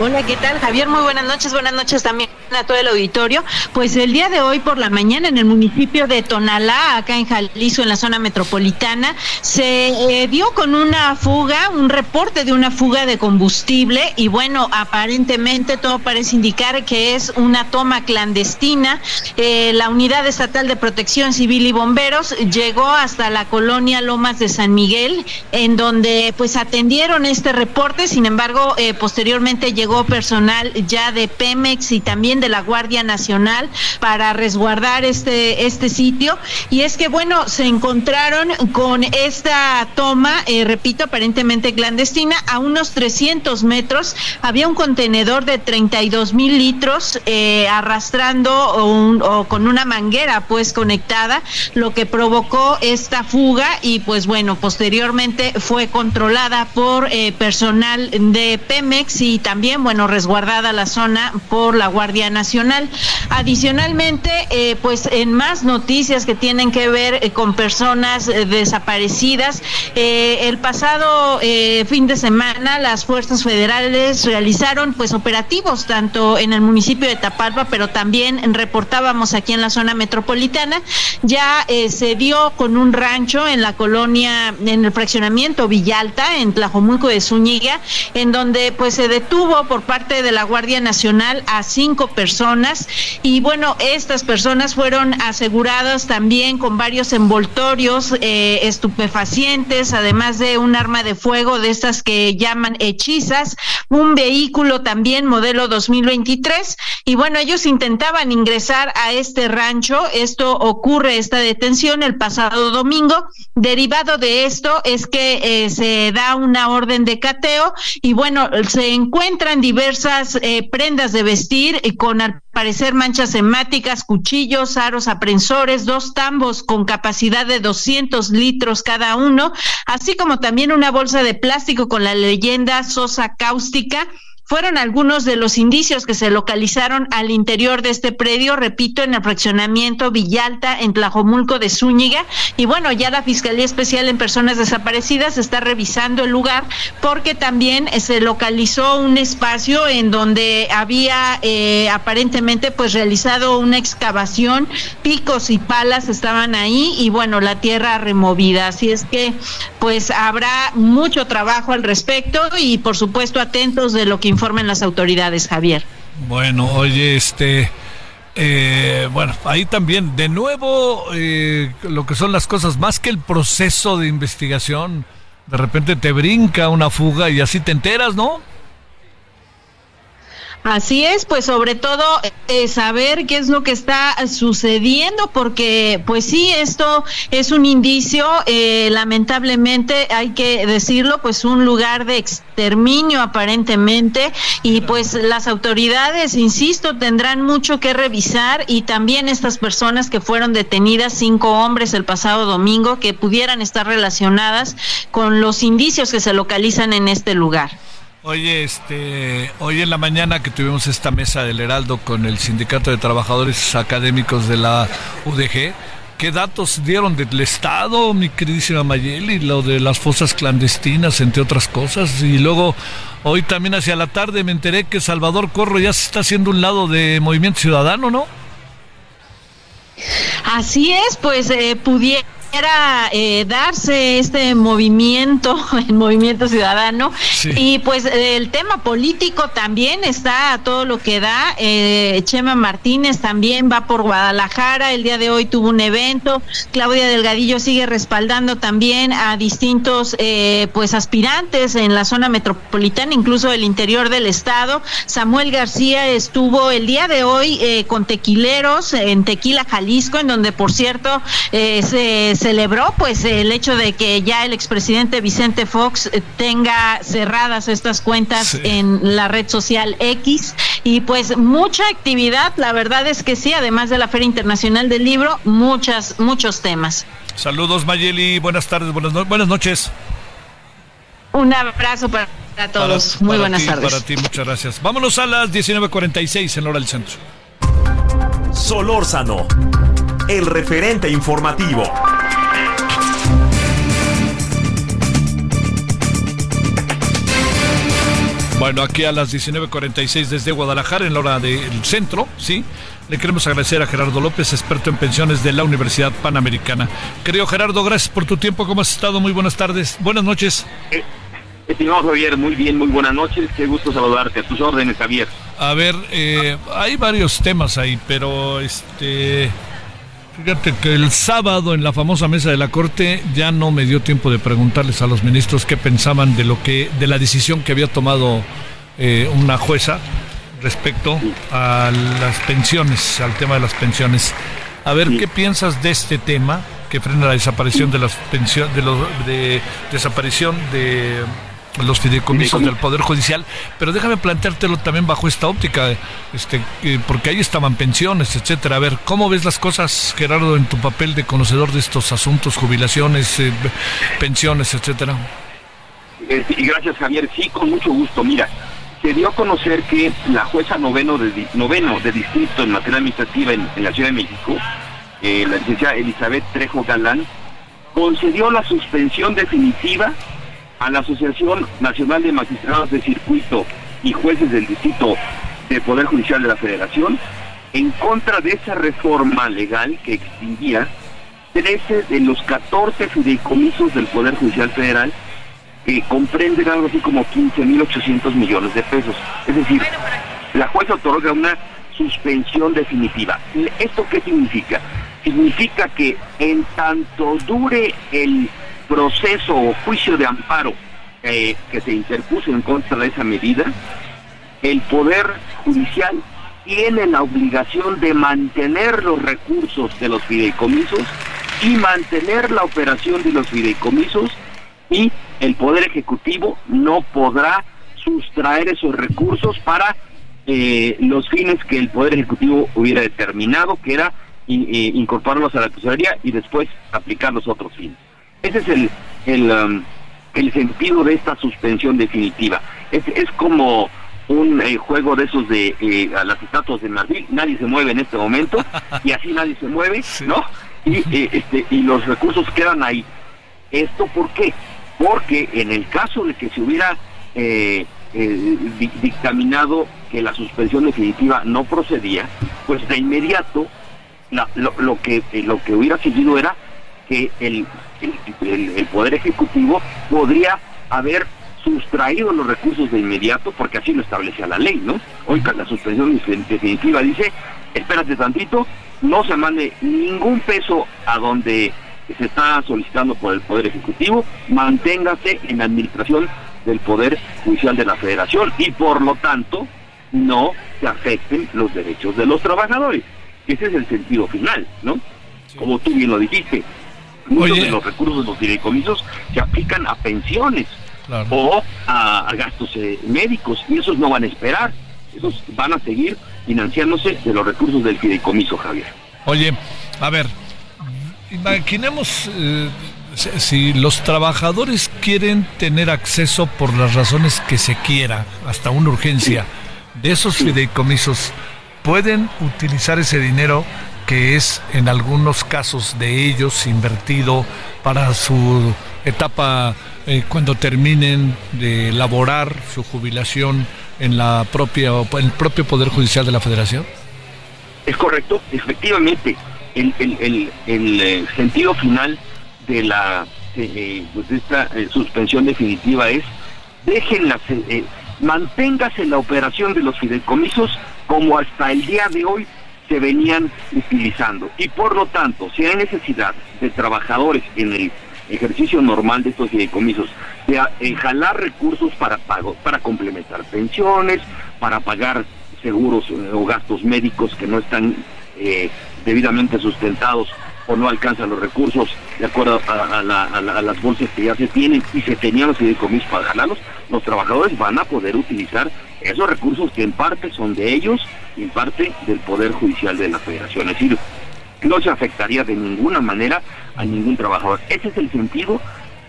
Hola, ¿qué tal Javier? Muy buenas noches, buenas noches también a todo el auditorio. Pues el día de hoy por la mañana en el municipio de Tonalá, acá en Jalisco, en la zona metropolitana, se eh, dio con una fuga, un reporte de una fuga de combustible y bueno, aparentemente todo parece indicar que es una toma clandestina. Eh, la Unidad Estatal de Protección Civil y Bomberos llegó hasta la colonia Lomas de San Miguel, en donde pues atendieron este reporte, sin embargo, eh, posteriormente llegó personal ya de Pemex y también de la Guardia Nacional para resguardar este, este sitio. Y es que, bueno, se encontraron con esta toma, eh, repito, aparentemente clandestina, a unos 300 metros. Había un contenedor de 32 mil litros eh, arrastrando o, con una manguera pues conectada, lo que provocó esta fuga y pues bueno, posteriormente fue controlada por eh, personal de Pemex y también, bueno, resguardada la zona por la Guardia Nacional. Adicionalmente, eh, pues en más noticias que tienen que ver eh, con personas eh, desaparecidas, el pasado fin de semana las fuerzas federales realizaron pues operativos tanto en el municipio de Tapalpa, pero también reportábamos aquí en la zona metropolitana, ya se dio con un rancho en la colonia, en el fraccionamiento Villalta, en Tlajomulco de Zúñiga, en donde pues se detuvo por parte de la Guardia Nacional a cinco personas. Y bueno, estas personas fueron aseguradas también con varios envoltorios eh, estupefacientes, además de un arma de fuego de estas que llaman hechizas, un vehículo también modelo 2023 y bueno, ellos intentaban ingresar a este rancho, esto ocurre esta detención el pasado domingo, derivado de esto es que eh, se da una orden de cateo y bueno, se encuentran diversas eh, prendas de vestir y con al parecer manchas hemáticas, cuchillos, aros aprensores, dos tambos con capacidad de 200 litros cada uno, así como también una bolsa de plástico con la leyenda Sosa Cáustica fueron algunos de los indicios que se localizaron al interior de este predio, repito, en el fraccionamiento Villalta, en Tlajomulco de Zúñiga. Y bueno, ya la Fiscalía Especial en Personas Desaparecidas está revisando el lugar porque también eh, se localizó un espacio en donde había eh, aparentemente pues realizado una excavación, picos y palas estaban ahí y bueno, la tierra removida. Así es que pues habrá mucho trabajo al respecto y por supuesto atentos de lo que informen las autoridades, Javier. Bueno, oye, este, eh, bueno, ahí también, de nuevo, eh, lo que son las cosas, más que el proceso de investigación, de repente te brinca una fuga y así te enteras, ¿no? Así es, pues sobre todo eh, saber qué es lo que está sucediendo, porque pues sí, esto es un indicio, eh, lamentablemente hay que decirlo, pues un lugar de exterminio aparentemente, y pues las autoridades, insisto, tendrán mucho que revisar y también estas personas que fueron detenidas, cinco hombres el pasado domingo, que pudieran estar relacionadas con los indicios que se localizan en este lugar. Oye, este, hoy en la mañana que tuvimos esta mesa del Heraldo con el Sindicato de Trabajadores Académicos de la UDG, ¿qué datos dieron del Estado, mi queridísima Mayeli? Lo de las fosas clandestinas, entre otras cosas. Y luego, hoy también hacia la tarde me enteré que Salvador Corro ya se está haciendo un lado de Movimiento Ciudadano, ¿no? Así es, pues eh, pudiera eh, darse este movimiento, el movimiento ciudadano, y pues el tema político también está a todo lo que da. Eh, Chema Martínez también va por Guadalajara, el día de hoy tuvo un evento, Claudia Delgadillo sigue respaldando también a distintos eh, pues aspirantes en la zona metropolitana, incluso el interior del estado. Samuel García estuvo el día de hoy eh, con tequileros en Tequila, Jalisco, en donde por cierto se celebró pues el hecho de que ya el expresidente Vicente Fox eh, tenga cerradas estas cuentas en la red social X y pues mucha actividad, la verdad es que sí, además de la Feria Internacional del Libro, muchas muchos temas. Saludos Mayeli, buenas tardes, buenas, buenas noches. Un abrazo para todos, muy buenas tardes. Para ti, muchas gracias. Vámonos a las 19:46 en hora del centro. Solórzano, el referente informativo. Bueno, aquí a las 19.46 desde Guadalajara, en la hora del centro, ¿sí? Le queremos agradecer a Gerardo López, experto en pensiones de la Universidad Panamericana. Querido Gerardo, gracias por tu tiempo. ¿Cómo has estado? Muy buenas tardes. Buenas noches. Eh, estimado Javier, muy bien, muy buenas noches. Qué gusto saludarte. A tus órdenes, Javier. A ver, eh, hay varios temas ahí, pero este Fíjate que el sábado en la famosa mesa de la Corte ya no me dio tiempo de preguntarles a los ministros qué pensaban de lo que de la decisión que había tomado eh, una jueza respecto a las pensiones, al tema de las pensiones. A ver, ¿qué piensas de este tema que frena la desaparición de las pensiones de los de desaparición de los fideicomisos del Poder Judicial, pero déjame planteártelo también bajo esta óptica, este, porque ahí estaban pensiones, etcétera. A ver, ¿cómo ves las cosas, Gerardo, en tu papel de conocedor de estos asuntos, jubilaciones, eh, pensiones, etcétera? Eh, y gracias, Javier. Sí, con mucho gusto. Mira, se dio a conocer que la jueza noveno de, noveno de distrito en materia administrativa en, la Ciudad de México, eh, la licenciada Elizabeth Trejo Galán, concedió la suspensión definitiva a la Asociación Nacional de Magistrados de Circuito y Jueces del Distrito del Poder Judicial de la Federación en contra de esa reforma legal que extinguía 13 de los 14 fideicomisos del Poder Judicial Federal que comprenden algo así como 15.800 millones de pesos. Es decir, la jueza otorga una suspensión definitiva. ¿Esto qué significa? Significa que en tanto dure el proceso o juicio de amparo eh, que se interpuso en contra de esa medida, el Poder Judicial tiene la obligación de mantener los recursos de los fideicomisos y mantener la operación de los fideicomisos y el Poder Ejecutivo no podrá sustraer esos recursos para eh, los fines que el Poder Ejecutivo hubiera determinado, que era eh, incorporarlos a la tesorería y después aplicar los otros fines. Ese es el, el, um, el sentido de esta suspensión definitiva. Es, es como un eh, juego de esos de eh, a las estatuas de Madrid, nadie se mueve en este momento y así nadie se mueve, ¿no? Y, eh, este, y los recursos quedan ahí. ¿Esto por qué? Porque en el caso de que se hubiera dictaminado que la suspensión definitiva no procedía, pues de inmediato lo, lo, que lo que hubiera seguido era que el, el, Poder Ejecutivo podría haber sustraído los recursos de inmediato, porque así lo establecía la ley, ¿no? Hoy la suspensión definitiva dice, espérate tantito, no se mande ningún peso a donde se está solicitando por el Poder Ejecutivo, manténgase en la administración del Poder Judicial de la Federación y por lo tanto no se afecten los derechos de los trabajadores. Ese es el sentido final, ¿no? Como tú bien lo dijiste, Muchos de los recursos de los fideicomisos se aplican a pensiones o a, gastos eh, médicos y esos no van a esperar. Esos van a seguir financiándose de los recursos del fideicomiso, Javier. Oye, a ver, imaginemos eh, si los trabajadores quieren tener acceso por las razones que se quiera, hasta una urgencia, de esos fideicomisos, ¿pueden utilizar ese dinero que es en algunos casos de ellos invertido para su etapa eh, cuando terminen de laborar su jubilación en la propia en el propio poder judicial de la Federación? Es correcto, efectivamente, el, el, el, eh, sentido final de la eh, pues esta suspensión definitiva es déjenla, manténgase la operación de los fideicomisos como hasta el día de hoy se venían utilizando. Y por lo tanto, si hay necesidad de trabajadores en el ejercicio normal de estos fideicomisos, de eh, jalar recursos para pago, para complementar pensiones, para pagar seguros eh, o gastos médicos que no están eh, debidamente sustentados o no alcanzan los recursos de acuerdo a, las bolsas que ya se tienen y se tenían los fideicomisos para jalarlos, los trabajadores van a poder utilizar esos recursos que en parte son de ellos y en parte del Poder Judicial de la Federación. Es decir, no se afectaría de ninguna manera a ningún trabajador. Ese es el sentido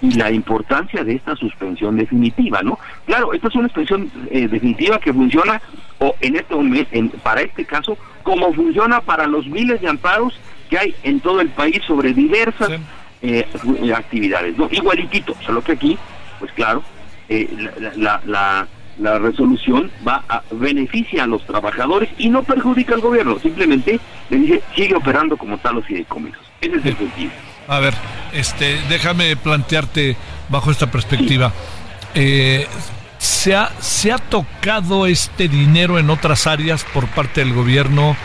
y la importancia de esta suspensión definitiva, ¿no? Claro, esta es una suspensión eh, definitiva que funciona, o en este momento, para este caso, como funciona para los miles de amparos que hay en todo el país sobre diversas eh, actividades, ¿no? Igualitito, solo que aquí, pues claro, eh, la, la, la resolución va a beneficia a los trabajadores y no perjudica al gobierno, simplemente le dice sigue operando como tal los fideicomisos. Ese es el sentido. A ver, este, déjame plantearte bajo esta perspectiva. Eh, ¿se, ha, ¿Se ha tocado este dinero en otras áreas por parte del gobierno?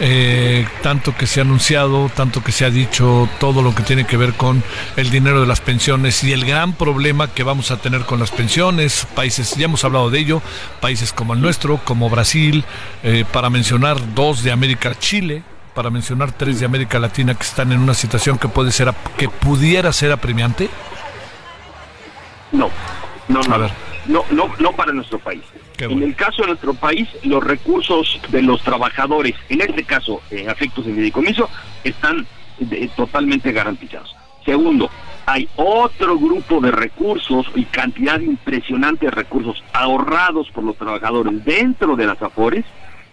Eh, tanto que se ha anunciado, tanto que se ha dicho, todo lo que tiene que ver con el dinero de las pensiones y el gran problema que vamos a tener con las pensiones, países, ya hemos hablado de ello, países como el nuestro, como Brasil, eh, para mencionar dos de América, Chile, para mencionar tres de América Latina que están en una situación que puede ser, que pudiera ser apremiante. No, no, no. A ver. No, no, no para nuestro país. En el caso de nuestro país, los recursos de los trabajadores, en este caso, en afectos de fideicomiso, están totalmente garantizados. Segundo, hay otro grupo de recursos y cantidad impresionante de recursos ahorrados por los trabajadores dentro de las AFORES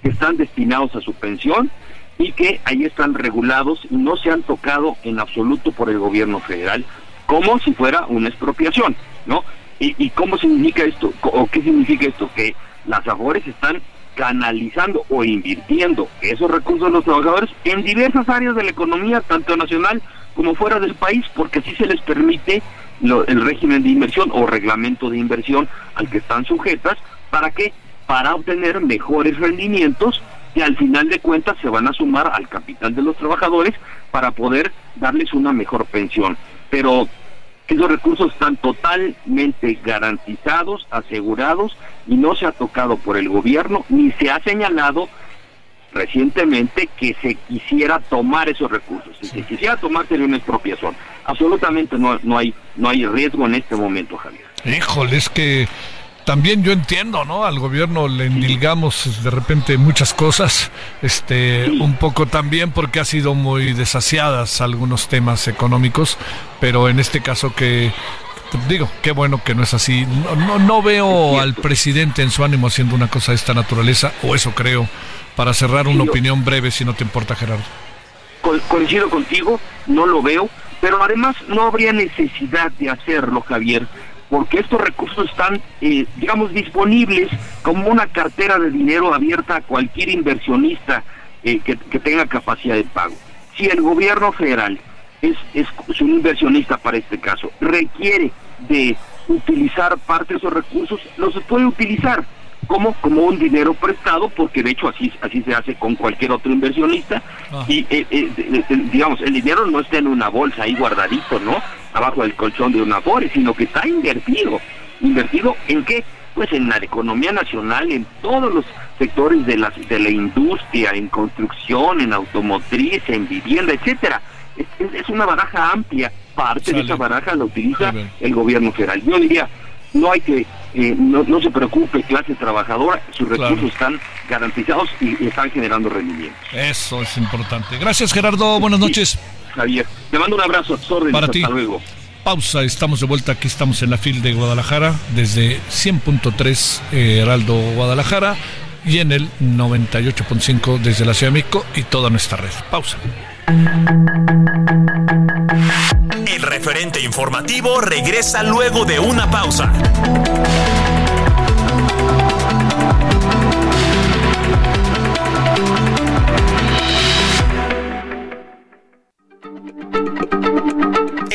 que están destinados a su pensión y que ahí están regulados y no se han tocado en absoluto por el gobierno federal como si fuera una expropiación, ¿no? ¿Y, y cómo significa esto? ¿O qué significa esto? Que las AFORES están canalizando o invirtiendo esos recursos de los trabajadores en diversas áreas de la economía, tanto nacional como fuera del país, porque así se les permite el régimen de inversión o reglamento de inversión al que están sujetas, ¿para qué? Para obtener mejores rendimientos que al final de cuentas se van a sumar al capital de los trabajadores para poder darles una mejor pensión. Pero esos recursos están totalmente garantizados, asegurados y no se ha tocado por el gobierno ni se ha señalado recientemente que se quisiera tomar esos recursos. Si se quisiera tomar sería una expropiación. Absolutamente no, no, hay, no hay riesgo en este momento, Javier. Híjole, es que también yo entiendo, ¿no? Al gobierno le endilgamos de repente muchas cosas, este, un poco también porque ha sido muy desasiadas algunos temas económicos, pero en este caso que digo, qué bueno que no es así. No, no, veo al presidente en su ánimo haciendo una cosa de esta naturaleza, o eso creo, para cerrar una opinión breve, si no te importa, Gerardo. coincido contigo, no lo veo, pero además no habría necesidad de hacerlo, Javier porque estos recursos están, eh, digamos, disponibles como una cartera de dinero abierta a cualquier inversionista eh, que, tenga capacidad de pago. Si el gobierno federal es, es, un inversionista para este caso, requiere de utilizar parte de esos recursos, los puede utilizar como como un dinero prestado porque de hecho así así se hace con cualquier otro inversionista ah. y eh, digamos el dinero no está en una bolsa ahí guardadito no abajo del colchón de una Afore, sino que está invertido. ¿Invertido en qué? Pues en la economía nacional, en todos los sectores de la, de la industria, en construcción, en automotriz, en vivienda, etcétera. Es, una baraja amplia, parte de esa baraja la utiliza el gobierno federal. Yo diría, no hay que, eh, no, no, se preocupe, clase trabajadora, sus recursos están garantizados y, están generando rendimientos. Eso es importante. Gracias Gerardo, buenas noches. Javier. Te mando un abrazo, Para ti. luego. Pausa, estamos de vuelta, aquí estamos en la FIL de Guadalajara, desde 100.3 eh, Heraldo Guadalajara y en el 98.5 desde la Ciudad de México y toda nuestra red. Pausa. El referente informativo regresa luego de una pausa.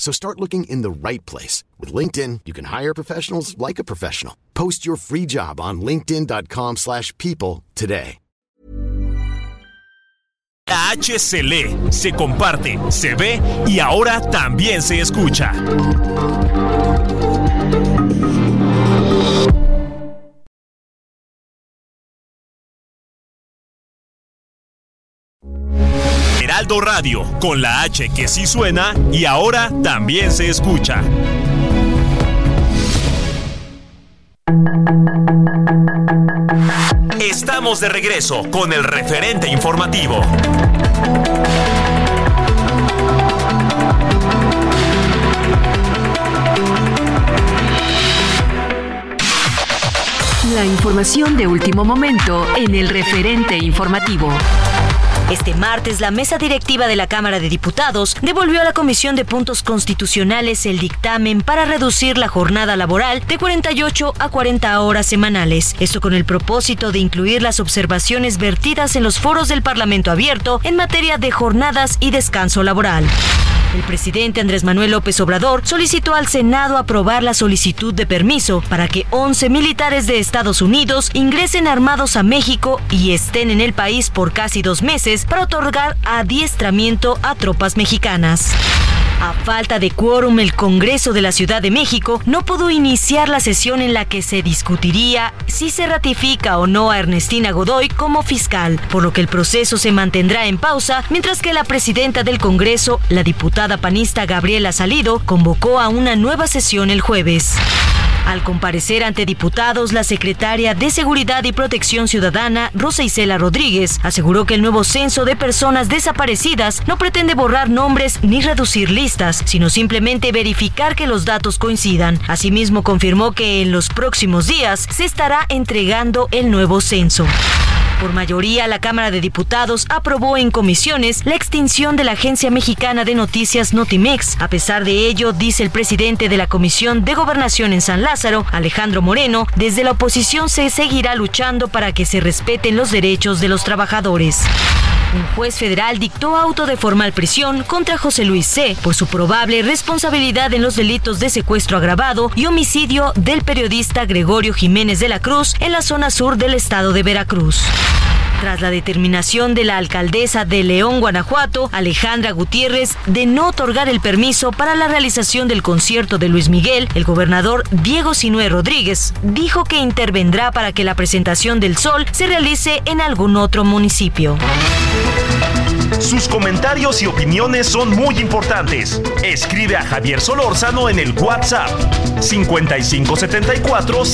So start looking in the right place. With LinkedIn, you can hire professionals like a professional. Post your free job on linkedin.com slash people today. La se comparte, se ve y ahora también se escucha. Heraldo Radio, con la H que sí suena y ahora también se escucha. Estamos de regreso con el referente informativo. La información de último momento en el referente informativo. Este martes, la mesa directiva de la Cámara de Diputados devolvió a la Comisión de Puntos Constitucionales el dictamen para reducir la jornada laboral de 48 a 40 horas semanales. Esto con el propósito de incluir las observaciones vertidas en los foros del Parlamento abierto en materia de jornadas y descanso laboral. El presidente Andrés Manuel López Obrador solicitó al Senado aprobar la solicitud de permiso para que 11 militares de Estados Unidos ingresen armados a México y estén en el país por casi dos meses para otorgar adiestramiento a tropas mexicanas. A falta de quórum, el Congreso de la Ciudad de México no pudo iniciar la sesión en la que se discutiría si se ratifica o no a Ernestina Godoy como fiscal, por lo que el proceso se mantendrá en pausa, mientras que la presidenta del Congreso, la diputada panista Gabriela Salido, convocó a una nueva sesión el jueves. Al comparecer ante diputados, la secretaria de Seguridad y Protección Ciudadana, Rosa Isela Rodríguez, aseguró que el nuevo censo de personas desaparecidas no pretende borrar nombres ni reducir listas, sino simplemente verificar que los datos coincidan. Asimismo, confirmó que en los próximos días se estará entregando el nuevo censo. Por mayoría, la Cámara de Diputados aprobó en comisiones la extinción de la Agencia Mexicana de Noticias Notimex. A pesar de ello, dice el presidente de la Comisión de Gobernación en San Lázaro, Alejandro Moreno, desde la oposición se seguirá luchando para que se respeten los derechos de los trabajadores. Un juez federal dictó auto de formal prisión contra José Luis C. por su probable responsabilidad en los delitos de secuestro agravado y homicidio del periodista Gregorio Jiménez de la Cruz en la zona sur del estado de Veracruz. Tras la determinación de la alcaldesa de León, Guanajuato, Alejandra Gutiérrez, de no otorgar el permiso para la realización del concierto de Luis Miguel, el gobernador Diego Sinué Rodríguez dijo que intervendrá para que la presentación del Sol se realice en algún otro municipio. Sus comentarios y opiniones son muy importantes. Escribe a Javier Solórzano en el WhatsApp 5574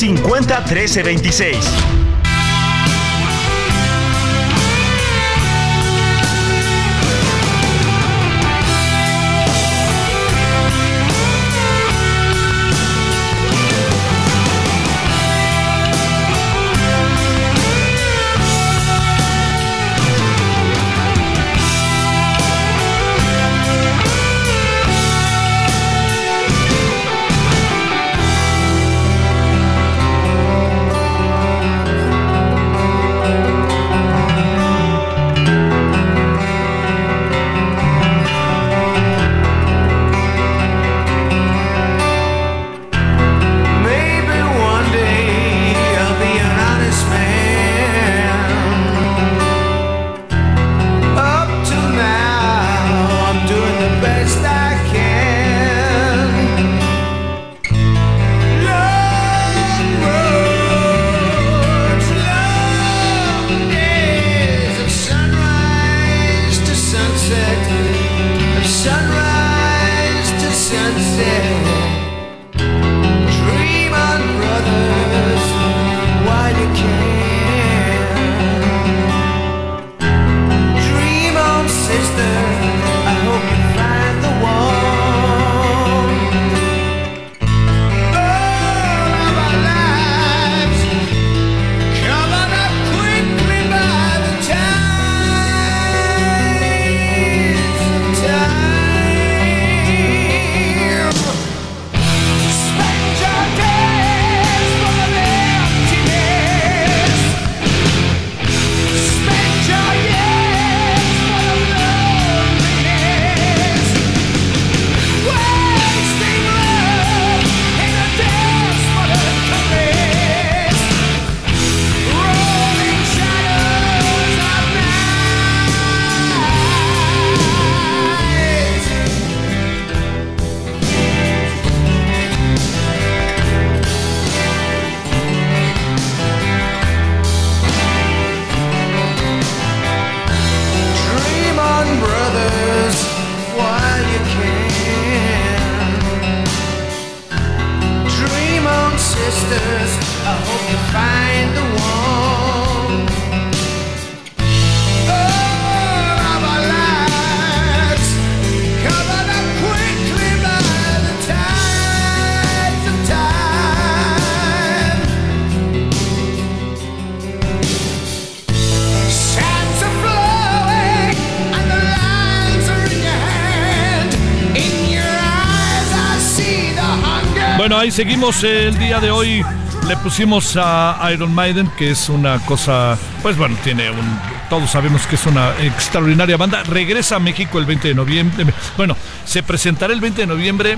501326. seguimos el día de hoy. Le pusimos a Iron Maiden, que es una cosa, pues bueno, tiene un, todos sabemos que es una extraordinaria banda. Regresa a México el 20 de noviembre. Bueno, se presentará el 20 de noviembre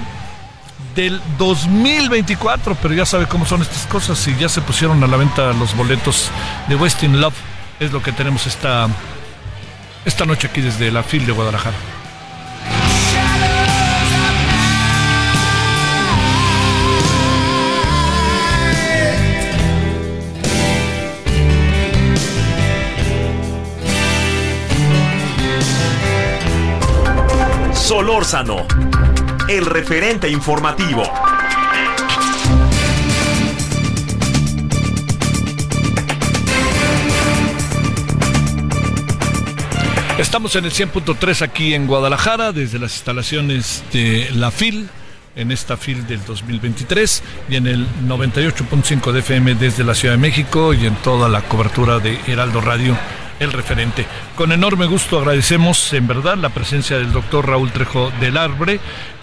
del 2024, pero ya sabe cómo son estas cosas y ya se pusieron a la venta los boletos de Westin Love. Es lo que tenemos esta, esta noche aquí desde la FIL de Guadalajara. Solórzano, el referente informativo. Estamos en el 100.3 aquí en Guadalajara, desde las instalaciones de la FIL, en esta FIL del 2023, y en el 98.5 de FM desde la Ciudad de México y en toda la cobertura de Heraldo Radio, el referente. Con enorme gusto agradecemos en verdad la presencia del doctor Raúl Trejo del Arbre,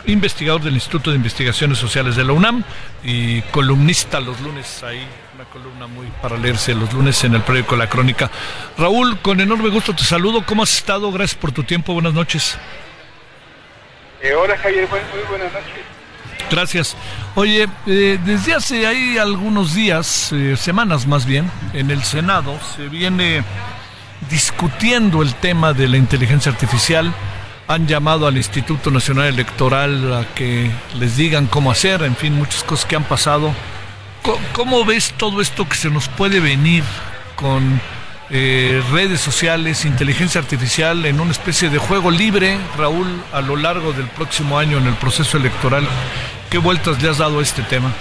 investigador del Instituto de Investigaciones Sociales de la UNAM y columnista los lunes ahí una columna muy para leerse los lunes en el periódico La Crónica. Raúl, con enorme gusto te saludo. ¿Cómo has estado? Gracias por tu tiempo. Buenas noches. Eh, hola Javier, muy, buenas noches. Gracias. Oye, eh, desde hace ahí algunos días, eh, semanas más bien, en el Senado se viene discutiendo el tema de la inteligencia artificial. Han llamado al Instituto Nacional Electoral a que les digan cómo hacer, en fin, muchas cosas que han pasado ¿Cómo ves todo esto que se nos puede venir con eh, redes sociales, inteligencia artificial en una especie de juego libre, Raúl, a lo largo del próximo año en el proceso electoral? ¿Qué vueltas le has dado a este tema?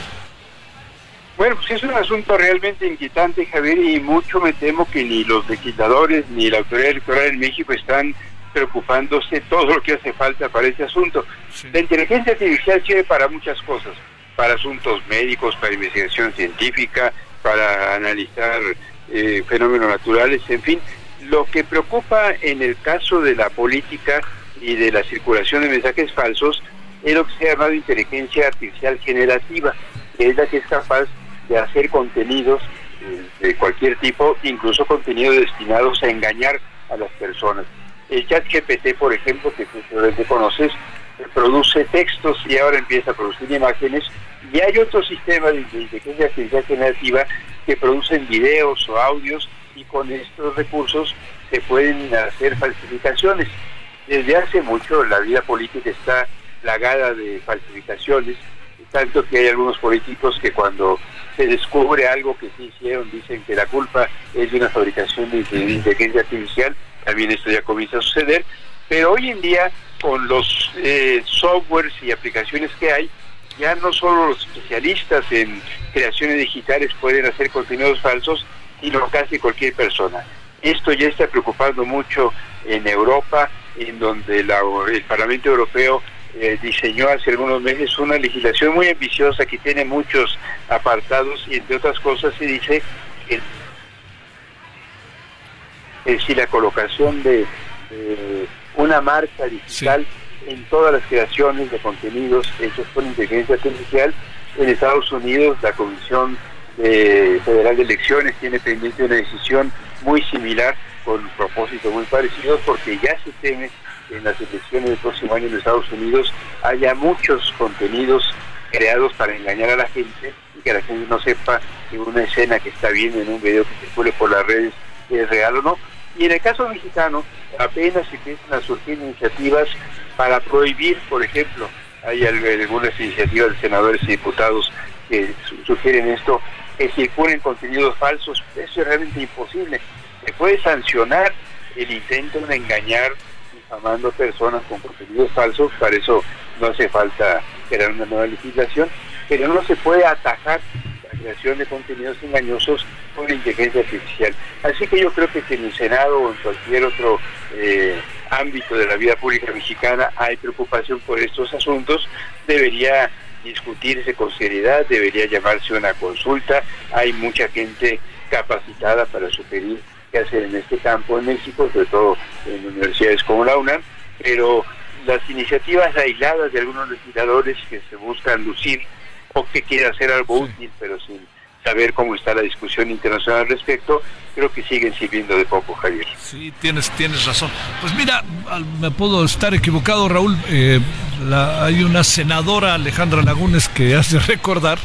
Bueno, pues es un asunto realmente inquietante, Javier, y mucho me temo que ni los legisladores ni la autoridad electoral en México están preocupándose todo lo que hace falta para este asunto. La inteligencia artificial sirve para muchas cosas para asuntos médicos, para investigación científica, para analizar eh, fenómenos naturales, en fin. Lo que preocupa en el caso de la política y de la circulación de mensajes falsos es lo que se ha llamado inteligencia artificial generativa, que es la que es capaz de hacer contenidos eh, de cualquier tipo, incluso contenidos destinados a engañar a las personas. El chat GPT, por ejemplo, que tú conoces, produce textos y ahora empieza a producir imágenes. Y hay otro sistema de inteligencia artificial generativa que producen videos o audios y con estos recursos se pueden hacer falsificaciones. Desde hace mucho la vida política está plagada de falsificaciones, tanto que hay algunos políticos que cuando se descubre algo que sí hicieron dicen que la culpa es de una fabricación de inteligencia artificial, también esto ya comienza a suceder, pero hoy en día con los eh, softwares y aplicaciones que hay, ya no solo los especialistas en creaciones digitales pueden hacer contenidos falsos, sino casi cualquier persona. Esto ya está preocupando mucho en Europa, en donde el Parlamento Europeo eh, diseñó hace algunos meses una legislación muy ambiciosa que tiene muchos apartados y entre otras cosas se dice que si la colocación de una marca digital en todas las creaciones de contenidos hechos con inteligencia artificial. En Estados Unidos, la Comisión Federal de Elecciones tiene pendiente una decisión muy similar con propósitos muy parecidos porque ya se teme en las elecciones del próximo año en Estados Unidos haya muchos contenidos creados para engañar a la gente y que la gente no sepa que una escena que está viendo en un video que circule por las redes es real o no. Y en el caso mexicano, apenas empiezan a surgir iniciativas para prohibir, por ejemplo, hay algunas iniciativas de senadores y diputados que sugieren esto, que circulen contenidos falsos. Eso es realmente imposible. Se puede sancionar el intento de engañar difamando personas con contenidos falsos, para eso no hace falta crear una nueva legislación, pero no se puede atajar creación de contenidos engañosos con la inteligencia artificial. Así que yo creo que si en el Senado o en cualquier otro eh, ámbito de la vida pública mexicana hay preocupación por estos asuntos, debería discutirse con seriedad, debería llamarse una consulta. Hay mucha gente capacitada para sugerir qué hacer en este campo en México, sobre todo en universidades como la UNAM, pero las iniciativas aisladas de algunos legisladores que se buscan lucir o que quiere hacer algo útil, pero sin saber cómo está la discusión internacional al respecto, creo que siguen sirviendo de poco, Javier. Sí, tienes, tienes razón. Pues mira, me puedo estar equivocado, Raúl. Eh, hay una senadora, Alejandra Lagunes, que hace recordar,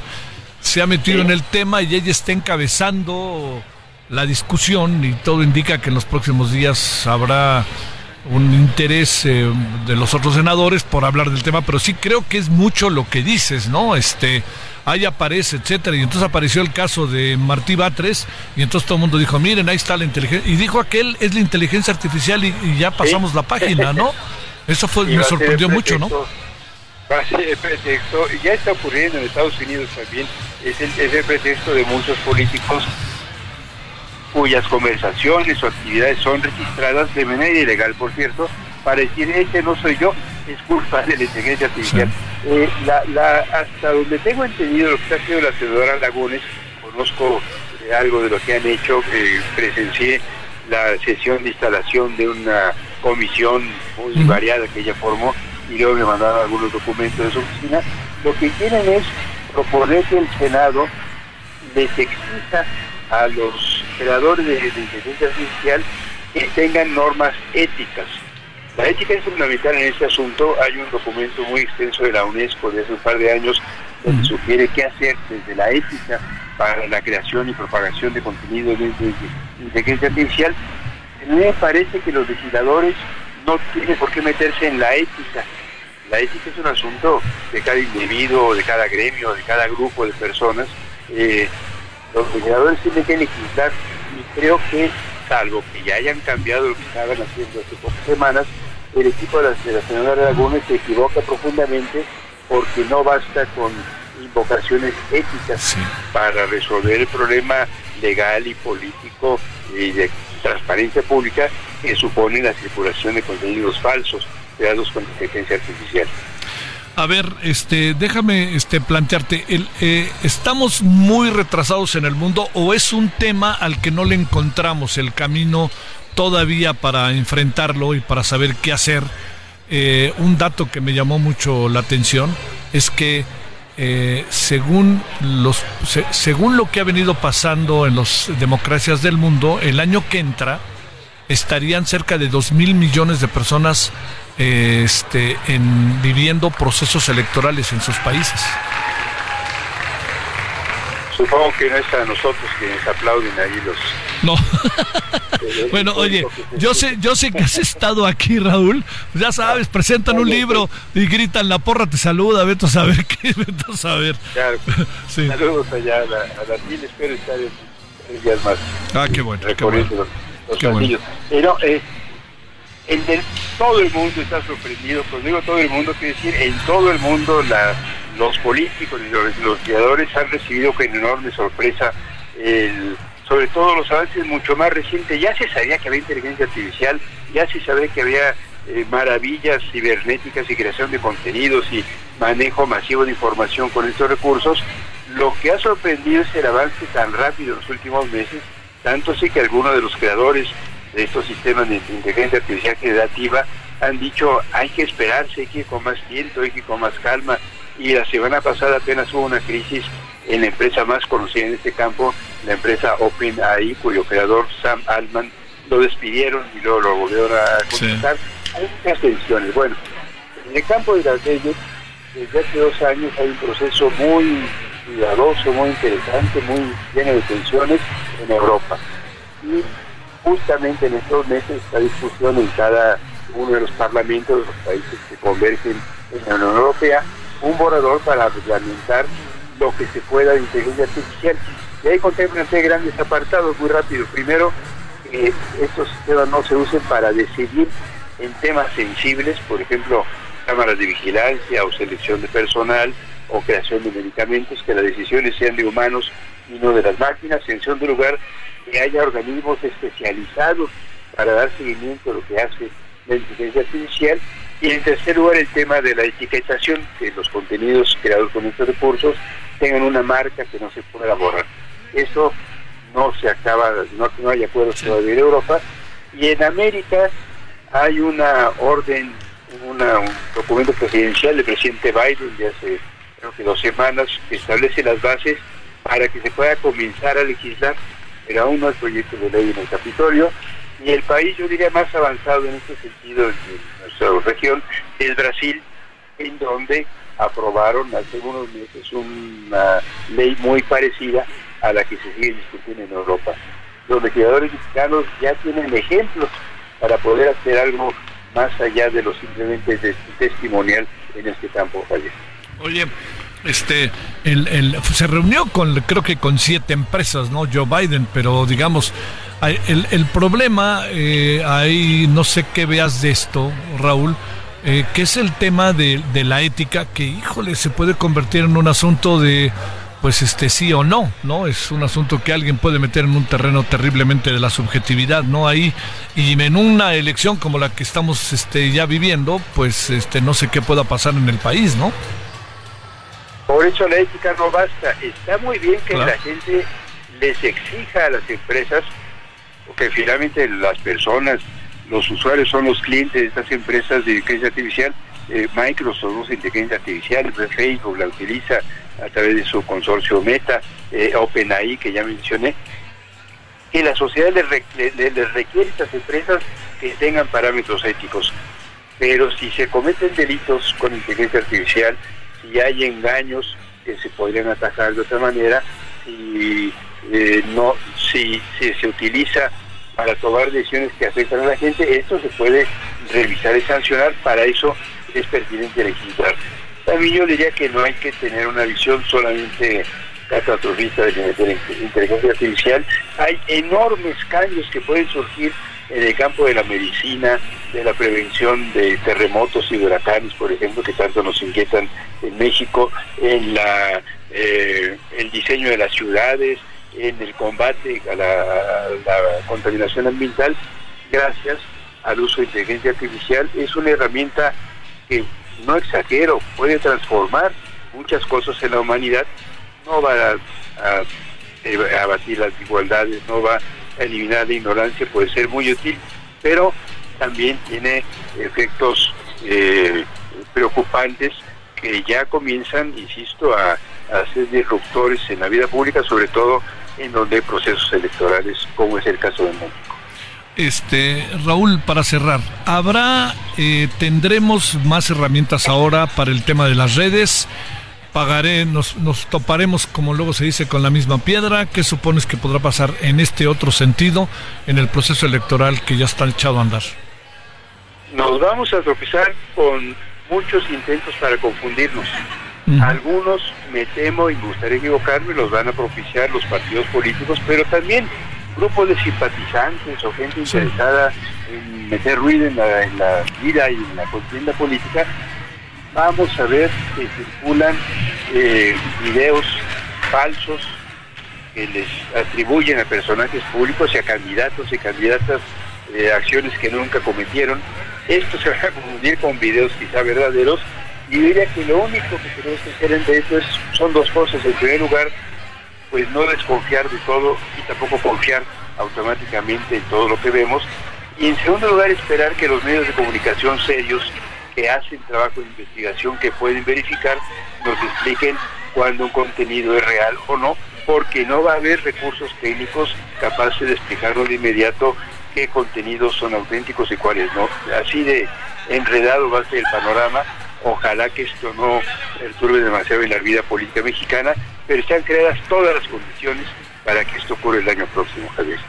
se ha metido en el tema y ella está encabezando la discusión y todo indica que en los próximos días habrá un interés eh, de los otros senadores por hablar del tema, pero sí creo que es mucho lo que dices, ¿no? Este, ahí aparece, etcétera, y entonces apareció el caso de Martí Batres, y entonces todo el mundo dijo, miren, ahí está la inteligencia, y dijo aquel, es la inteligencia artificial y, ya pasamos la página, ¿no? Eso fue, me sorprendió mucho, ¿no? Va a ser el pretexto, ya está ocurriendo en Estados Unidos también, es el, es el pretexto de muchos políticos cuyas conversaciones o actividades son registradas de manera ilegal, por cierto, para decir, este no soy yo, es culpa de la inteligencia artificial. Eh, la, hasta donde tengo entendido lo que ha sido la senadora Lagunes, conozco eh, algo de lo que han hecho, eh, presencié la sesión de instalación de una comisión muy variada que ella formó y luego me mandaron algunos documentos de su oficina. Lo que quieren es proponer que el Senado les exija a los creadores de, de inteligencia artificial que tengan normas éticas. La ética es fundamental en este asunto. Hay un documento muy extenso de la UNESCO de hace un par de años donde sugiere qué hacer desde la ética para la creación y propagación de contenido de, inteligencia artificial. Me parece que los legisladores no tienen por qué meterse en la ética. La ética es un asunto de cada individuo, de cada gremio, de cada grupo de personas. Eh, los legisladores tienen que legislar y creo que, salvo que ya hayan cambiado lo que estaban haciendo hace pocas semanas, el equipo de la, de la senadora se equivoca profundamente porque no basta con invocaciones éticas para resolver el problema legal y político y de transparencia pública que supone la circulación de contenidos falsos creados con inteligencia artificial. A ver, este, déjame este, plantearte, eh, ¿estamos muy retrasados en el mundo o es un tema al que no le encontramos el camino todavía para enfrentarlo y para saber qué hacer? Eh, un dato que me llamó mucho la atención es que eh, según los según lo que ha venido pasando en las democracias del mundo, el año que entra estarían cerca de dos mil millones de personas este, en, viviendo procesos electorales en sus países. Supongo que no es a nosotros quienes aplauden ahí los... No. bueno, oye, yo sé, yo sé que has estado aquí, Raúl. Ya sabes, presentan un libro y gritan la porra te saluda, vete a saber qué, vete a saber. Claro. Saludos allá a la, a la espero estar en días más. Ah, qué bueno, qué bueno. Los, qué bueno. Eh, el todo el mundo está sorprendido, cuando digo todo el mundo, quiere decir en todo el mundo los políticos y los, los guiadores han recibido con enorme sorpresa sobre todo los avances mucho más recientes. Ya se sabía que había inteligencia artificial, ya se sabía que había eh, maravillas cibernéticas y creación de contenidos y manejo masivo de información con estos recursos. Lo que ha sorprendido es el avance tan rápido en los últimos meses, tanto así que algunos de los creadores estos sistemas de inteligencia artificial generativa han dicho hay que esperarse, hay que ir con más tiempo, hay que ir con más calma. Y la semana pasada apenas hubo una crisis en la empresa más conocida en este campo, la empresa OpenAI, cuyo creador Sam Altman lo despidieron y luego lo volvieron a contratar. Hay muchas tensiones. Bueno, en el campo de las leyes, desde hace dos años hay un proceso muy cuidadoso, muy interesante, muy lleno de tensiones en Europa. Y justamente en estos meses esta discusión en cada uno de los parlamentos de los países que convergen en la Unión Europea, un borrador para reglamentar lo que se pueda de inteligencia artificial. Y ahí contemplan tres grandes apartados muy rápido. Primero, que estos sistemas no se usen para decidir en temas sensibles, por ejemplo, cámaras de vigilancia o selección de personal o creación de medicamentos, que las decisiones sean de humanos y no de las máquinas. En segundo lugar, que haya organismos especializados para dar seguimiento a lo que hace la inteligencia artificial. Y en tercer lugar, el tema de la etiquetación, que los contenidos creados con estos recursos tengan una marca que no se pueda borrar. Eso no se acaba, no, no hay acuerdo todavía en Europa. Y en América hay una orden, una, un documento presidencial del presidente Biden de hace creo que dos semanas que establece las bases para que se pueda comenzar a legislar pero aún no hay proyecto de ley en el Capitolio. Y el país, yo diría, más avanzado en este sentido en nuestra región es Brasil, en donde aprobaron hace unos meses una ley muy parecida a la que se sigue discutiendo en Europa. Los legisladores mexicanos ya tienen ejemplos para poder hacer algo más allá de lo simplemente testimonial en este campo, Oye, este el, el, se reunió con creo que con siete empresas no Joe Biden pero digamos el, el problema eh, ahí no sé qué veas de esto Raúl eh, que es el tema de, de la ética, que híjole, se puede convertir en un asunto de pues este sí o no, ¿no? Es un asunto que alguien puede meter en un terreno terriblemente de la subjetividad, ¿no? Ahí y en una elección como la que estamos este ya viviendo, pues este no sé qué pueda pasar en el país, ¿no? Por eso la ética no basta. Está muy bien que la gente les exija a las empresas, porque finalmente las personas, los usuarios son los clientes de estas empresas de inteligencia artificial. Eh, Microsoft usa inteligencia artificial, Facebook la utiliza, a través de su consorcio Meta, eh, OpenAI, que ya mencioné, que la sociedad les, requiere a estas empresas que tengan parámetros éticos. Pero si se cometen delitos con inteligencia artificial, si hay engaños que se podrían atajar de otra manera, si, eh, no, si, si se utiliza para tomar decisiones que afectan a la gente, esto se puede revisar y sancionar, para eso es pertinente legislar. También yo diría que no hay que tener una visión solamente catastrofista de la inteligencia artificial. Hay enormes cambios que pueden surgir en el campo de la medicina, de la prevención de terremotos y huracanes, por ejemplo, que tanto nos inquietan en México, en la, eh, el diseño de las ciudades, en el combate a la, contaminación ambiental, gracias al uso de inteligencia artificial. Es una herramienta que no exagero, puede transformar muchas cosas en la humanidad, no va a, a, abatir las desigualdades, no va a eliminar la ignorancia, puede ser muy útil, pero también tiene efectos eh, preocupantes que ya comienzan, insisto, a, a, ser disruptores en la vida pública, sobre todo en donde hay procesos electorales, como es el caso de México. Este, Raúl, para cerrar, ¿habrá, eh, tendremos más herramientas ahora para el tema de las redes? ¿Pagaré, nos, nos toparemos, como luego se dice, con la misma piedra? ¿Qué supones que podrá pasar en este otro sentido en el proceso electoral que ya está echado a andar? Nos vamos a tropezar con muchos intentos para confundirnos. Algunos, me temo y me gustaría equivocarme, los van a propiciar los partidos políticos, pero también grupos de simpatizantes o gente interesada en meter ruido en la, vida y en la contienda política, vamos a ver que circulan eh, videos falsos que les atribuyen a personajes públicos y a candidatos y candidatas eh, acciones que nunca cometieron. Esto se va a confundir con videos quizá verdaderos y diría que lo único que tenemos que hacer de esto es, son dos cosas. En primer lugar, pues no desconfiar de todo y tampoco confiar automáticamente en todo lo que vemos. Y en segundo lugar, esperar que los medios de comunicación serios que hacen trabajo de investigación, que pueden verificar, nos expliquen cuándo un contenido es real o no, porque no va a haber recursos técnicos capaces de explicarnos de inmediato qué contenidos son auténticos y cuáles no. Así de enredado va a ser el panorama. Ojalá que esto no perturbe demasiado en la vida política mexicana, pero están creadas todas las condiciones para que esto ocurra el año próximo, Javier.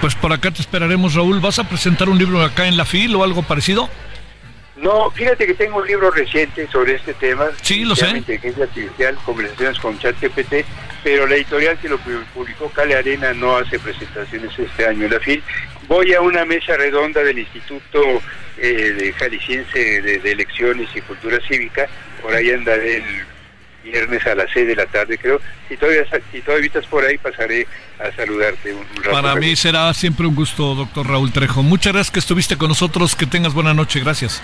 Pues por acá te esperaremos, Raúl. ¿Vas a presentar un libro acá en la FIL o algo parecido? No, fíjate que tengo un libro reciente sobre este tema. Sí, lo sé. Inteligencia artificial, conversaciones con ChatGPT, pero la editorial que lo publicó Cale Arena no hace presentaciones este año en la FIL. Voy a una mesa redonda del Instituto eh, de Jalisciense de, de, Elecciones y Cultura Cívica. Por ahí andaré el viernes a las 6 de la tarde, creo. Si todavía, si todavía estás por ahí, pasaré a saludarte un, rato. Para mí será siempre un gusto, doctor Raúl Trejo. Muchas gracias que estuviste con nosotros. Que tengas buena noche. Gracias.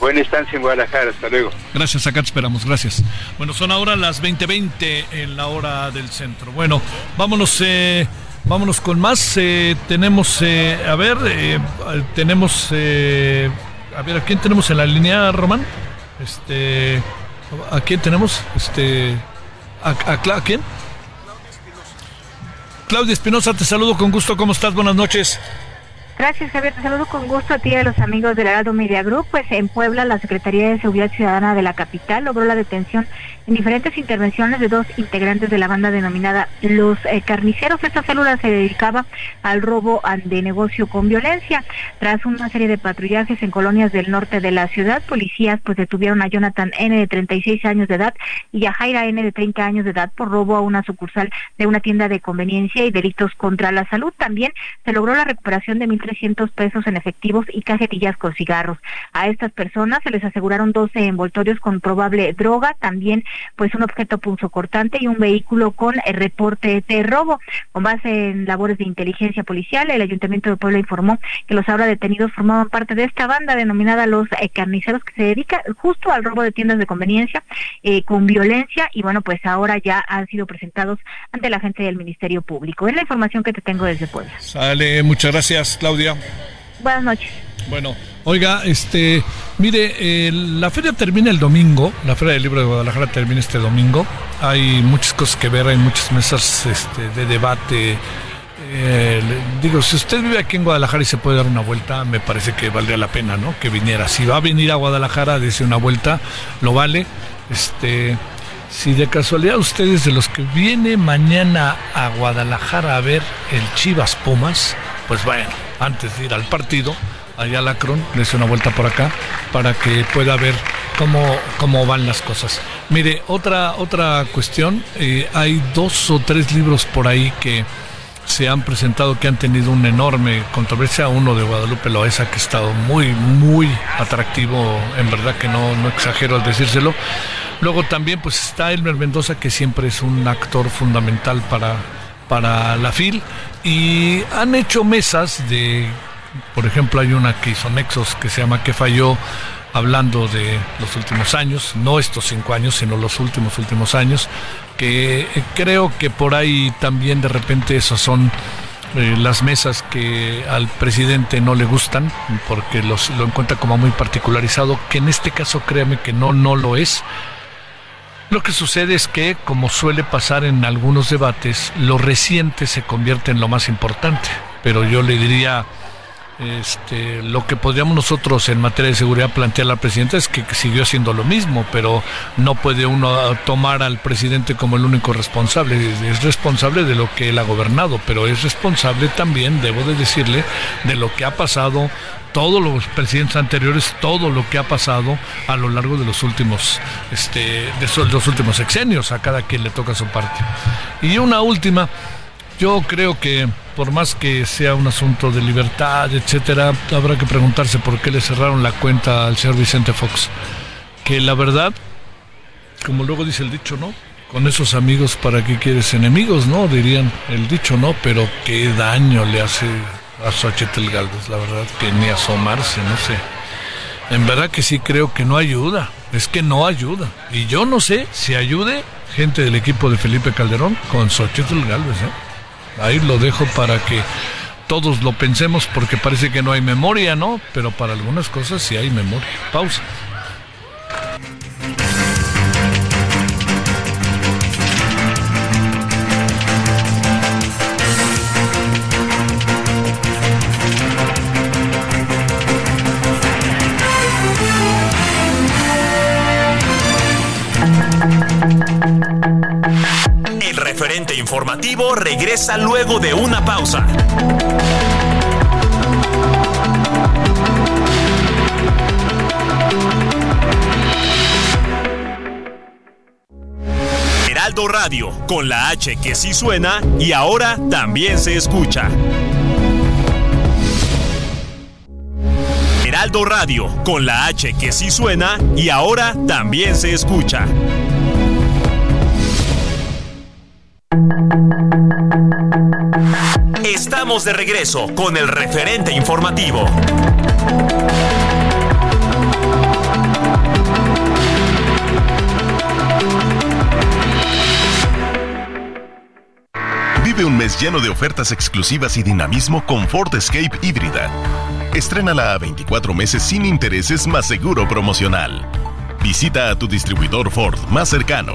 Buena estancia en Guadalajara, hasta luego. Gracias, acá te esperamos, gracias. Bueno, son ahora las 20:20 en la hora del centro. Bueno, vámonos, eh, vámonos con más. Eh, tenemos, eh, a ver, eh, tenemos, eh, a ver, ¿a quién tenemos en la línea, Román? Este, ¿a quién tenemos? Este, ¿a, a, a quién? Claudia Espinosa, te saludo con gusto. ¿Cómo estás? Buenas noches. Gracias, Javier. Te saludo con gusto a ti y a los amigos del Heraldo Media Group. Pues en Puebla, la Secretaría de Seguridad Ciudadana de la capital logró la detención en diferentes intervenciones de dos integrantes de la banda denominada Los eh, Carniceros. Esta célula se dedicaba al robo de negocio con violencia. Tras una serie de patrullajes en colonias del norte de la ciudad, policías pues detuvieron a Jonathan N de 36 años de edad y a Jaira N de 30 años de edad por robo a una sucursal de una tienda de conveniencia y delitos contra la salud. También se logró la recuperación de 1.300 1.300 pesos en efectivos y cajetillas con cigarros. A estas personas se les aseguraron 12 envoltorios con probable droga, también pues un objeto punzocortante y un vehículo con el reporte de robo. Con base en labores de inteligencia policial, el Ayuntamiento de Puebla informó que los ahora detenidos formaban parte de esta banda denominada los eh, carniceros que se dedica justo al robo de tiendas de conveniencia eh, con violencia y bueno, pues ahora ya han sido presentados ante la gente del Ministerio Público. Es la información que te tengo desde Puebla. Sale, muchas gracias, Claudia. Buenas noches. Bueno, oiga, este, mire, la feria termina el domingo, la Feria del Libro de Guadalajara termina este domingo. Hay muchas cosas que ver, hay muchas mesas este, de debate. Eh, digo, si usted vive aquí en Guadalajara y se puede dar una vuelta, me parece que valdría la pena, ¿no? Que viniera. Si va a venir a Guadalajara, dése una vuelta, lo vale. Este, si de casualidad ustedes de los que viene mañana a Guadalajara a ver el Chivas Pumas, pues bueno, antes de ir al partido, allá a Lacron, les una vuelta por acá para que pueda ver cómo, cómo van las cosas. Mire, otra, otra cuestión, eh, hay dos o tres libros por ahí que se han presentado que han tenido una enorme controversia. Uno de Guadalupe Loesa que ha estado muy, muy atractivo, en verdad que no, no exagero al decírselo. Luego también pues está Elmer Mendoza que siempre es un actor fundamental para, para la FIL y han hecho mesas de, por ejemplo hay una que hizo Nexos que se llama Que falló hablando de los últimos años, no estos cinco años, sino los últimos últimos años, que creo que por ahí también de repente esas son eh, las mesas que al presidente no le gustan, porque los, lo encuentra como muy particularizado, que en este caso créame que no, no lo es. Lo que sucede es que, como suele pasar en algunos debates, lo reciente se convierte en lo más importante. Pero yo le diría, este, lo que podríamos nosotros en materia de seguridad plantear al presidente es que siguió haciendo lo mismo, pero no puede uno tomar al presidente como el único responsable. Es responsable de lo que él ha gobernado, pero es responsable también, debo de decirle, de lo que ha pasado todos los presidentes anteriores, todo lo que ha pasado a lo largo de los últimos, este, de los últimos sexenios, a cada quien le toca su parte. Y una última, yo creo que por más que sea un asunto de libertad, etcétera, habrá que preguntarse por qué le cerraron la cuenta al señor Vicente Fox. Que la verdad, como luego dice el dicho, ¿no? Con esos amigos, ¿para qué quieres enemigos? ¿No? Dirían el dicho, ¿no? Pero qué daño le hace a Xochitl Galvez, la verdad, que ni asomarse, no sé. En verdad que sí creo que no ayuda, es que no ayuda. Y yo no sé si ayude gente del equipo de Felipe Calderón con Xochitl Galvez, ¿eh? Ahí lo dejo para que todos lo pensemos porque parece que no hay memoria, ¿no? Pero para algunas cosas sí hay memoria. Pausa. Informativo regresa luego de una pausa. Heraldo Radio, con la H que sí suena y ahora también se escucha. Heraldo Radio, con la H que sí suena y ahora también se escucha. Estamos de regreso con el referente informativo. Vive un mes lleno de ofertas exclusivas y dinamismo con Ford Escape híbrida. Estrénala a 24 meses sin intereses más seguro promocional. Visita a tu distribuidor Ford más cercano.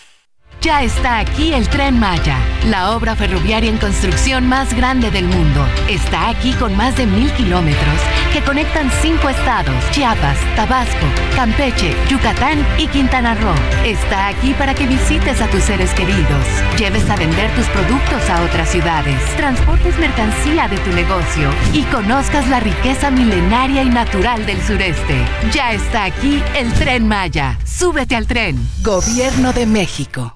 Ya está aquí el tren Maya, la obra ferroviaria en construcción más grande del mundo. Está aquí con más de mil kilómetros que conectan cinco estados, Chiapas, Tabasco, Campeche, Yucatán y Quintana Roo. Está aquí para que visites a tus seres queridos, lleves a vender tus productos a otras ciudades, transportes mercancía de tu negocio y conozcas la riqueza milenaria y natural del sureste. Ya está aquí el tren Maya. Súbete al tren. Gobierno de México.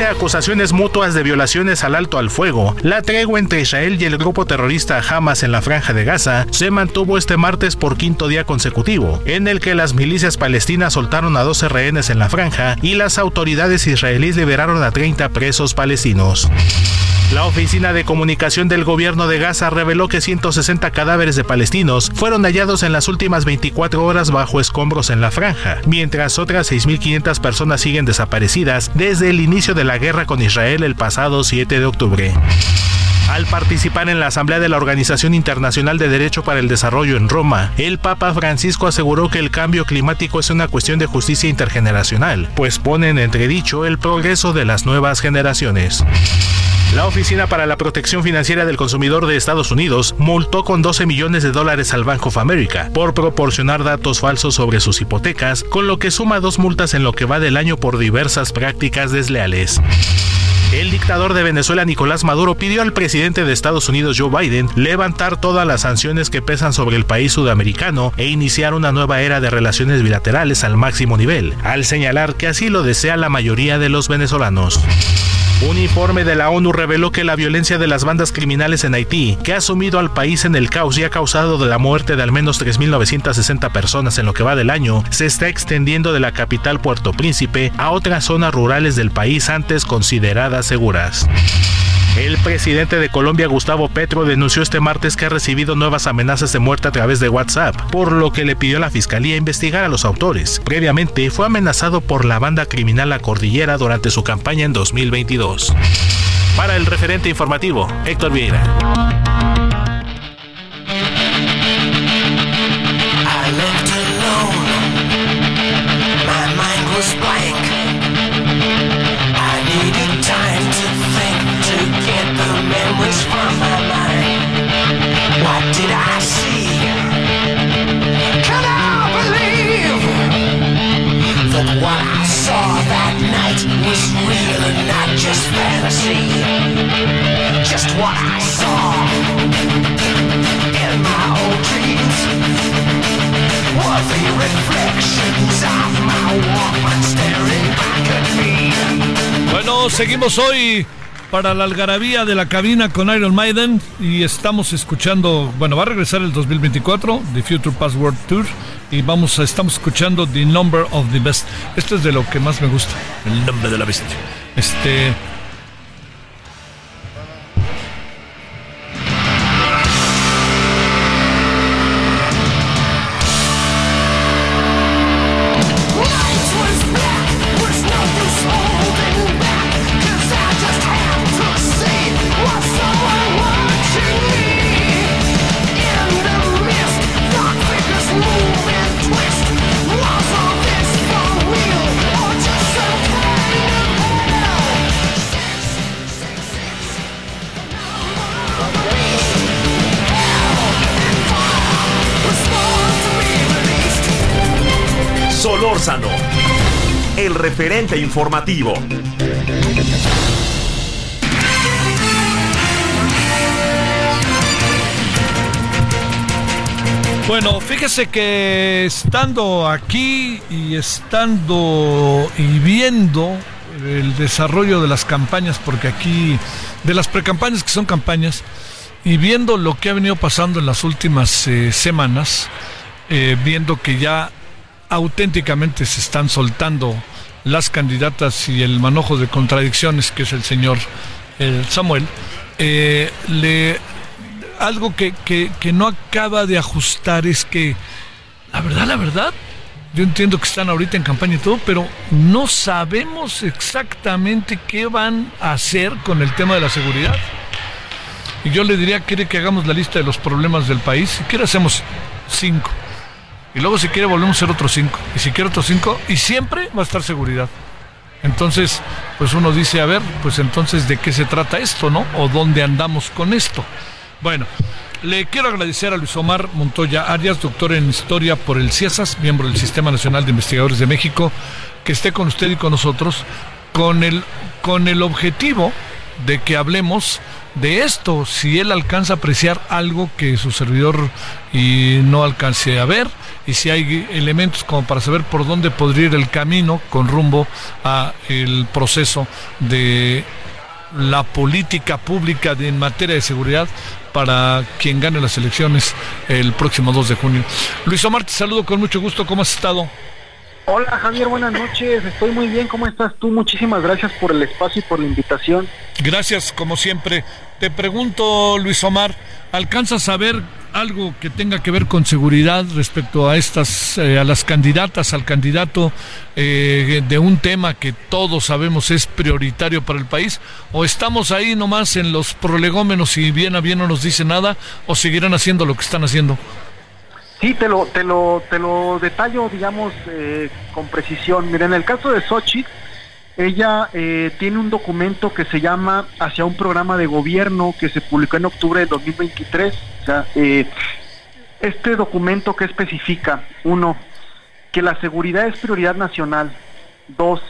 A acusaciones mutuas de violaciones al alto al fuego, la tregua entre Israel y el grupo terrorista Hamas en la franja de Gaza se mantuvo este martes por quinto día consecutivo, en el que las milicias palestinas soltaron a 12 rehenes en la franja y las autoridades israelíes liberaron a 30 presos palestinos. La Oficina de Comunicación del Gobierno de Gaza reveló que 160 cadáveres de palestinos fueron hallados en las últimas 24 horas bajo escombros en la franja, mientras otras 6.500 personas siguen desaparecidas desde el inicio de la guerra con Israel el pasado 7 de octubre. Al participar en la Asamblea de la Organización Internacional de Derecho para el Desarrollo en Roma, el Papa Francisco aseguró que el cambio climático es una cuestión de justicia intergeneracional, pues pone en entredicho el progreso de las nuevas generaciones. La Oficina para la Protección Financiera del Consumidor de Estados Unidos multó con 12 millones de dólares al Bank of America por proporcionar datos falsos sobre sus hipotecas, con lo que suma dos multas en lo que va del año por diversas prácticas desleales. El dictador de Venezuela Nicolás Maduro pidió al presidente de Estados Unidos Joe Biden levantar todas las sanciones que pesan sobre el país sudamericano e iniciar una nueva era de relaciones bilaterales al máximo nivel, al señalar que así lo desea la mayoría de los venezolanos. Un informe de la ONU reveló que la violencia de las bandas criminales en Haití, que ha sumido al país en el caos y ha causado la muerte de al menos 3.960 personas en lo que va del año, se está extendiendo de la capital Puerto Príncipe a otras zonas rurales del país antes consideradas seguras. El presidente de Colombia, Gustavo Petro, denunció este martes que ha recibido nuevas amenazas de muerte a través de WhatsApp, por lo que le pidió a la fiscalía investigar a los autores. Previamente fue amenazado por la banda criminal La Cordillera durante su campaña en 2022. Para el referente informativo, Héctor Vieira. Bueno, seguimos hoy para la algarabía de la cabina con Iron Maiden y estamos escuchando, bueno, va a regresar el 2024, The Future Password Tour y vamos a, estamos escuchando The Number of the Best. Esto es de lo que más me gusta, el nombre de la bestia. Este, referente informativo. Bueno, fíjese que estando aquí y estando y viendo el desarrollo de las campañas, porque aquí, de las precampañas que son campañas, y viendo lo que ha venido pasando en las últimas eh, semanas, eh, viendo que ya auténticamente se están soltando las candidatas y el manojo de contradicciones que es el señor el Samuel, eh, le algo que, que no acaba de ajustar es que, la verdad, la verdad, yo entiendo que están ahorita en campaña y todo, pero no sabemos exactamente qué van a hacer con el tema de la seguridad. Y yo le diría, quiere que hagamos la lista de los problemas del país. Si quiere, hacemos cinco. Y luego, si quiere, volvemos a hacer otros cinco. Y si quiere, otros cinco. Y siempre va a estar seguridad. Entonces, pues uno dice, a ver, pues entonces, ¿de qué se trata esto, no? ¿O dónde andamos con esto? Bueno, le quiero agradecer a Luis Omar Montoya Arias, doctor en Historia por el CIESAS, miembro del Sistema Nacional de Investigadores de México, que esté con usted y con nosotros con el, con el objetivo de que hablemos de esto, si él alcanza a apreciar algo que su servidor y no alcance a ver, y si hay elementos como para saber por dónde podría ir el camino con rumbo a el proceso de la política pública en materia de seguridad para quien gane las elecciones el próximo 2 de junio. Luis Omar, te saludo con mucho gusto. ¿Cómo has estado? Hola Javier, buenas noches. Estoy muy bien. ¿Cómo estás tú? Muchísimas gracias por el espacio y por la invitación. Gracias, como siempre. Te pregunto, Luis Omar, ¿alcanzas a ver algo que tenga que ver con seguridad respecto a estas, eh, a las candidatas, al candidato eh, de un tema que todos sabemos es prioritario para el país? ¿O estamos ahí nomás en los prolegómenos y bien a bien no nos dice nada? ¿O seguirán haciendo lo que están haciendo? Sí, te lo, te lo, te lo detallo, digamos, eh, con precisión. Mira, en el caso de Sochi, ella eh, tiene un documento que se llama Hacia un programa de gobierno que se publicó en octubre de 2023. O sea, eh, este documento que especifica, uno, que la seguridad es prioridad nacional. Dos,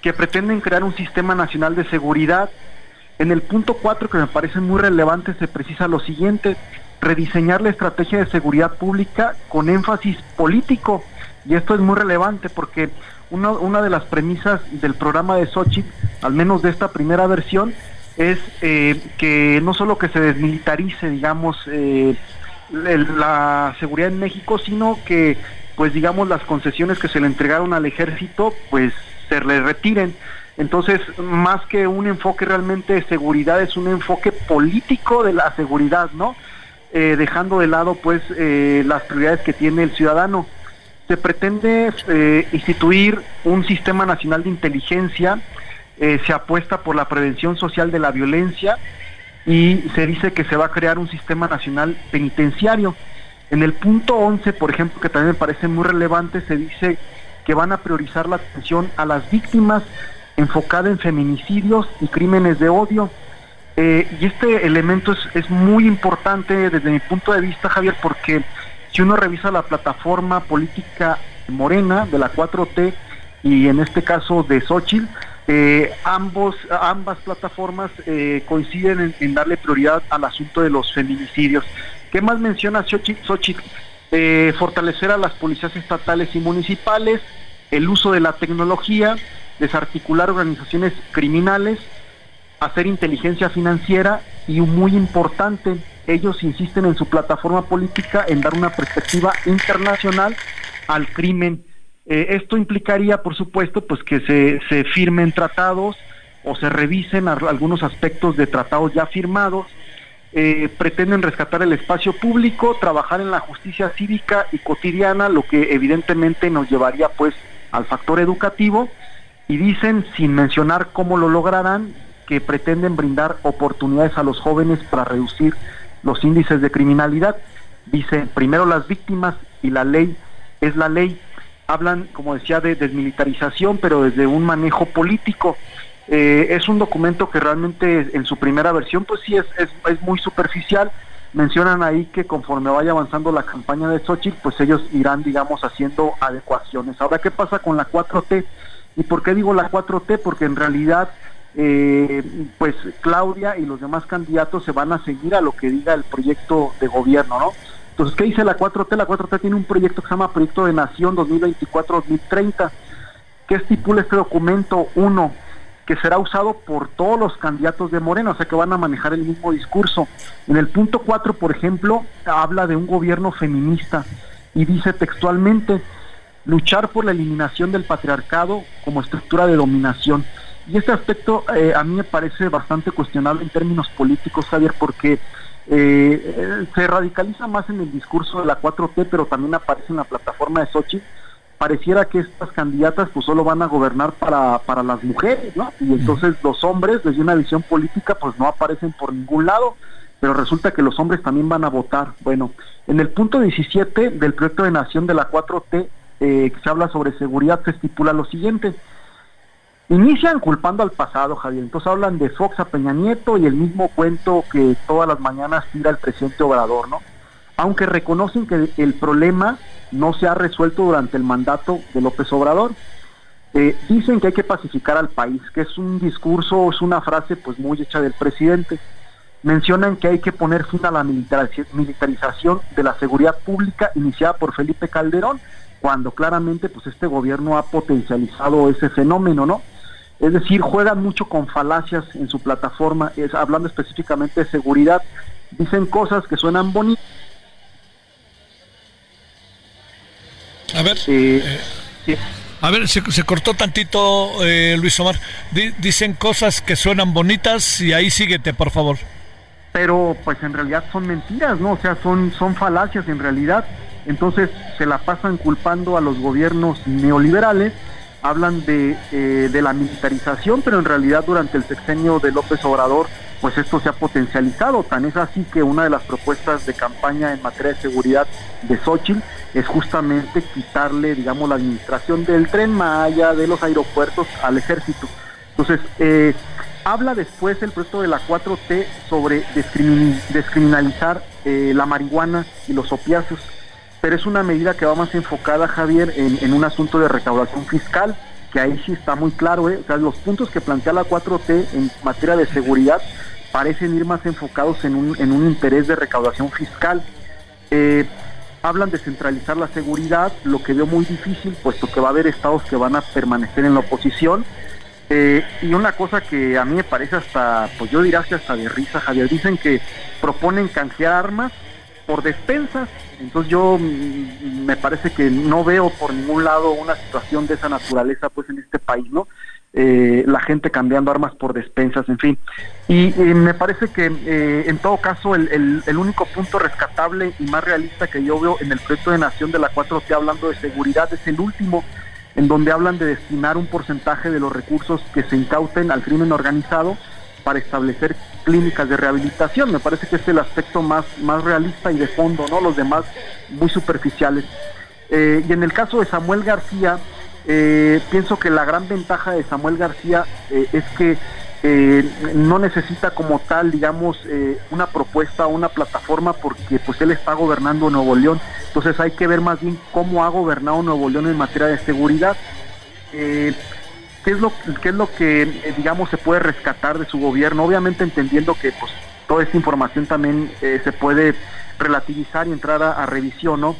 que pretenden crear un sistema nacional de seguridad. En el punto cuatro, que me parece muy relevante, se precisa lo siguiente, rediseñar la estrategia de seguridad pública con énfasis político. Y esto es muy relevante porque una, de las premisas del programa de Sochi, al menos de esta primera versión, es eh, que no solo que se desmilitarice, digamos, eh, la seguridad en México, sino que, pues digamos, las concesiones que se le entregaron al ejército, pues se le retiren. Entonces, más que un enfoque realmente de seguridad, es un enfoque político de la seguridad, ¿no? Eh, dejando de lado, pues, las prioridades que tiene el ciudadano se pretende eh, instituir un sistema nacional de inteligencia, eh, se apuesta por la prevención social de la violencia y se dice que se va a crear un sistema nacional penitenciario. En el punto 11, por ejemplo, que también me parece muy relevante, se dice que van a priorizar la atención a las víctimas enfocada en feminicidios y crímenes de odio. Eh, y este elemento es, es muy importante desde mi punto de vista, Javier, porque si uno revisa la plataforma política morena de la 4T y en este caso de Xochitl, eh, ambos, ambas plataformas eh, coinciden en, darle prioridad al asunto de los feminicidios. ¿Qué más menciona Xochitl? Eh, fortalecer a las policías estatales y municipales, el uso de la tecnología, desarticular organizaciones criminales, hacer inteligencia financiera y muy importante, ellos insisten en su plataforma política en dar una perspectiva internacional al crimen. Eh, esto implicaría, por supuesto, pues que se, se firmen tratados o se revisen algunos aspectos de tratados ya firmados. Eh, pretenden rescatar el espacio público, trabajar en la justicia cívica y cotidiana, lo que evidentemente nos llevaría pues al factor educativo. Y dicen, sin mencionar cómo lo lograrán, que pretenden brindar oportunidades a los jóvenes para reducir los índices de criminalidad. Dice, primero las víctimas y la ley es la ley. Hablan, como decía, de desmilitarización, pero desde un manejo político. Eh, es un documento que realmente en su primera versión, pues sí, es, es, muy superficial. Mencionan ahí que conforme vaya avanzando la campaña de Xochitl, pues ellos irán, digamos, haciendo adecuaciones. Ahora, ¿qué pasa con la 4T? ¿Y por qué digo la 4T? Porque en realidad eh, pues Claudia y los demás candidatos se van a seguir a lo que diga el proyecto de gobierno, ¿no? Entonces, ¿qué dice la 4T? La 4T tiene un proyecto que se llama Proyecto de Nación 2024-2030. ¿Qué estipula este documento? Uno, que será usado por todos los candidatos de Moreno, o sea que van a manejar el mismo discurso. En el punto 4, por ejemplo, habla de un gobierno feminista y dice textualmente, luchar por la eliminación del patriarcado como estructura de dominación. Y este aspecto eh, a mí me parece bastante cuestionable en términos políticos, Javier, porque eh, se radicaliza más en el discurso de la 4T, pero también aparece en la plataforma de Sochi. Pareciera que estas candidatas pues solo van a gobernar para, para las mujeres, ¿no? Y entonces los hombres, desde una visión política, pues no aparecen por ningún lado, pero resulta que los hombres también van a votar. Bueno, en el punto 17 del proyecto de nación de la 4T, eh, que se habla sobre seguridad, se estipula lo siguiente. Inician culpando al pasado, Javier. Entonces hablan de Fox a Peña Nieto y el mismo cuento que todas las mañanas tira el presidente Obrador, ¿no? Aunque reconocen que el problema no se ha resuelto durante el mandato de López Obrador. Eh, dicen que hay que pacificar al país, que es un discurso, es una frase pues muy hecha del presidente. Mencionan que hay que poner fin a la militarización de la seguridad pública iniciada por Felipe Calderón, cuando claramente pues este gobierno ha potencializado ese fenómeno, ¿no? Es decir, juegan mucho con falacias en su plataforma, es, hablando específicamente de seguridad. Dicen cosas que suenan bonitas. A ver. Eh, a ver, se, cortó tantito, eh, Luis Omar. dicen cosas que suenan bonitas y ahí síguete, por favor. Pero pues en realidad son mentiras, ¿no? O sea, son, son falacias en realidad. Entonces se la pasan culpando a los gobiernos neoliberales hablan de, eh, de la militarización, pero en realidad durante el sexenio de López Obrador, pues esto se ha potencializado. Tan es así que una de las propuestas de campaña en materia de seguridad de Xochitl es justamente quitarle, digamos, la administración del tren Maya, de los aeropuertos al ejército. Entonces, eh, habla después el proyecto de la 4T sobre descriminalizar eh, la marihuana y los opiáceos pero es una medida que va más enfocada, Javier, en, un asunto de recaudación fiscal, que ahí sí está muy claro, ¿eh? o sea, los puntos que plantea la 4T en materia de seguridad parecen ir más enfocados en un, interés de recaudación fiscal. Eh, hablan de centralizar la seguridad, lo que veo muy difícil, puesto que va a haber estados que van a permanecer en la oposición. Eh, y una cosa que a mí me parece hasta, pues yo diría que hasta de risa, Javier, dicen que proponen canjear armas por despensas. Entonces yo mm, me parece que no veo por ningún lado una situación de esa naturaleza pues en este país, ¿no? Eh, la gente cambiando armas por despensas, en fin. Y, me parece que eh, en todo caso el, el, único punto rescatable y más realista que yo veo en el proyecto de nación de la 4T hablando de seguridad es el último, en donde hablan de destinar un porcentaje de los recursos que se incauten al crimen organizado para establecer clínicas de rehabilitación. Me parece que es el aspecto más, más realista y de fondo, ¿no? Los demás muy superficiales. Eh, y en el caso de Samuel García, eh, pienso que la gran ventaja de Samuel García eh, es que no necesita como tal, digamos, una propuesta una plataforma porque pues él está gobernando Nuevo León. Entonces hay que ver más bien cómo ha gobernado Nuevo León en materia de seguridad. ¿Qué es lo, que, eh, digamos, se puede rescatar de su gobierno? Obviamente entendiendo que pues, toda esta información también eh, se puede relativizar y entrar a, revisión, ¿no?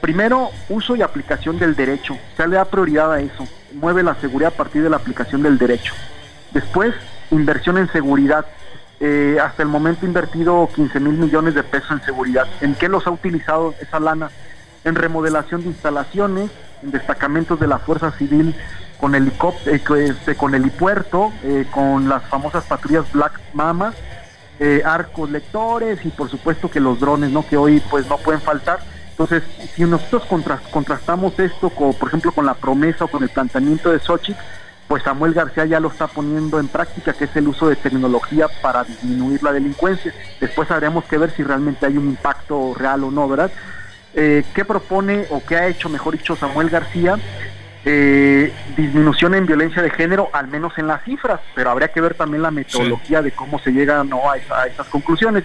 Primero, uso y aplicación del derecho. Se le da prioridad a eso. Mueve la seguridad a partir de la aplicación del derecho. Después, inversión en seguridad. Eh, hasta el momento invertido 15 mil millones de pesos en seguridad. ¿En qué los ha utilizado esa lana? En remodelación de instalaciones, en destacamentos de la Fuerza Civil con helicóptero, eh, este, con helipuerto, eh, con las famosas patrullas Black Mama, eh, arcos lectores y por supuesto que los drones, ¿no? Que hoy pues no pueden faltar. Entonces, si nosotros contrastamos esto, con, por ejemplo, con la promesa o con el planteamiento de Xochitl, pues Samuel García ya lo está poniendo en práctica, que es el uso de tecnología para disminuir la delincuencia. Después habremos que ver si realmente hay un impacto real o no, ¿verdad? ¿Qué propone o qué ha hecho, mejor dicho, Samuel García? Eh, disminución en violencia de género, al menos en las cifras, pero habría que ver también la metodología de cómo se llega ¿no? a, esas conclusiones.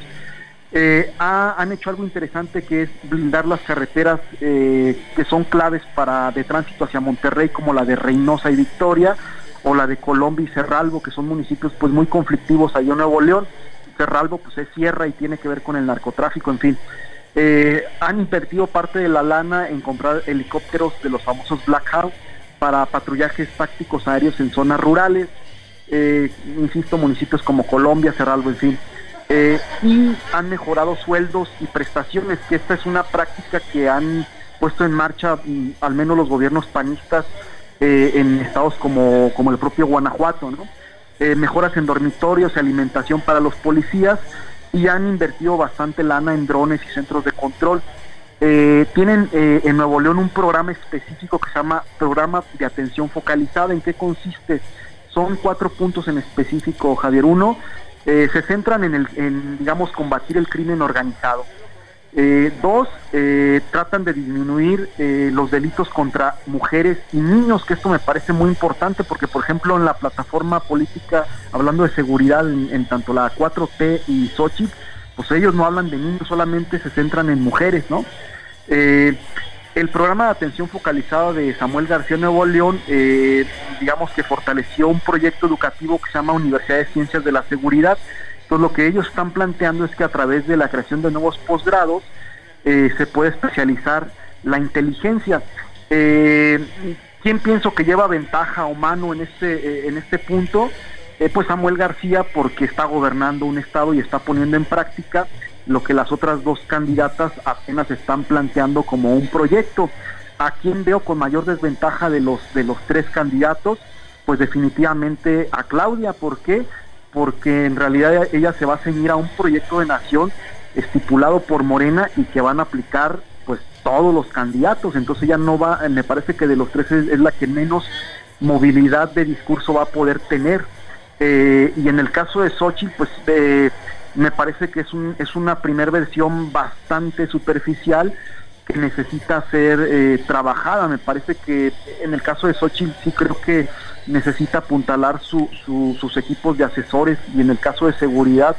Eh, han hecho algo interesante que es blindar las carreteras eh, que son claves para de tránsito hacia Monterrey, como la de Reynosa y Victoria, o la de Colombia y Cerralbo, que son municipios pues muy conflictivos allá en Nuevo León. Cerralbo pues es sierra y tiene que ver con el narcotráfico, en fin. Eh, han invertido parte de la lana en comprar helicópteros de los famosos Black Hawk para patrullajes tácticos aéreos en zonas rurales, eh, insisto, municipios como Colombia, Cerralbo, en fin. Eh, y han mejorado sueldos y prestaciones, que esta es una práctica que han puesto en marcha mm, al menos los gobiernos panistas eh, en estados como, como el propio Guanajuato, ¿no? mejoras en dormitorios y alimentación para los policías y han invertido bastante lana en drones y centros de control. Eh, tienen eh, en Nuevo León un programa específico que se llama Programa de Atención Focalizada. ¿En qué consiste? Son cuatro puntos en específico, Javier. Uno, eh, se centran en, el, en, digamos, combatir el crimen organizado. Dos, tratan de disminuir los delitos contra mujeres y niños, que esto me parece muy importante porque, por ejemplo, en la plataforma política, hablando de seguridad en, tanto la 4T y Xochitl, pues ellos no hablan de niños, solamente se centran en mujeres, ¿no? el programa de atención focalizada de Samuel García Nuevo León, digamos que fortaleció un proyecto educativo que se llama Universidad de Ciencias de la Seguridad, entonces lo que ellos están planteando es que a través de la creación de nuevos posgrados eh, se puede especializar la inteligencia. Eh, ¿Quién pienso que lleva ventaja o mano en este, eh, en este punto? Eh, pues Samuel García porque está gobernando un estado y está poniendo en práctica lo que las otras dos candidatas apenas están planteando como un proyecto. ¿A quién veo con mayor desventaja de los, de los tres candidatos? Pues definitivamente a Claudia. ¿Por qué? porque en realidad ella se va a ceñir a un proyecto de nación estipulado por Morena y que van a aplicar pues todos los candidatos, entonces ella no va, me parece que de los tres es, la que menos movilidad de discurso va a poder tener. Eh, y en el caso de Xochitl, pues eh, me parece que es, un, es una primera versión bastante superficial que necesita ser eh, trabajada. Me parece que en el caso de Xochitl sí creo que necesita apuntalar su, sus equipos de asesores y en el caso de seguridad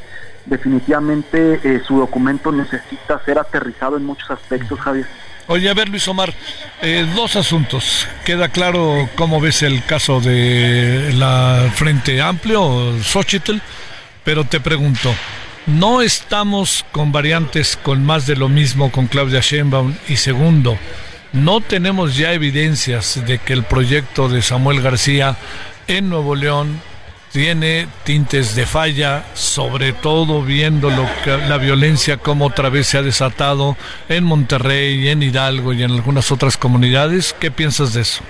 definitivamente eh, su documento necesita ser aterrizado en muchos aspectos, Javier. Oye, a ver, Luis Omar, eh, dos asuntos. Queda claro cómo ves el caso de la Frente Amplio, Xochitl, pero te pregunto, ¿no estamos con variantes con más de lo mismo con Claudia Sheinbaum? Y segundo, no tenemos ya evidencias de que el proyecto de Samuel García en Nuevo León tiene tintes de falla, sobre todo viendo lo que, la violencia como otra vez se ha desatado en Monterrey, en Hidalgo y en algunas otras comunidades. ¿Qué piensas de eso?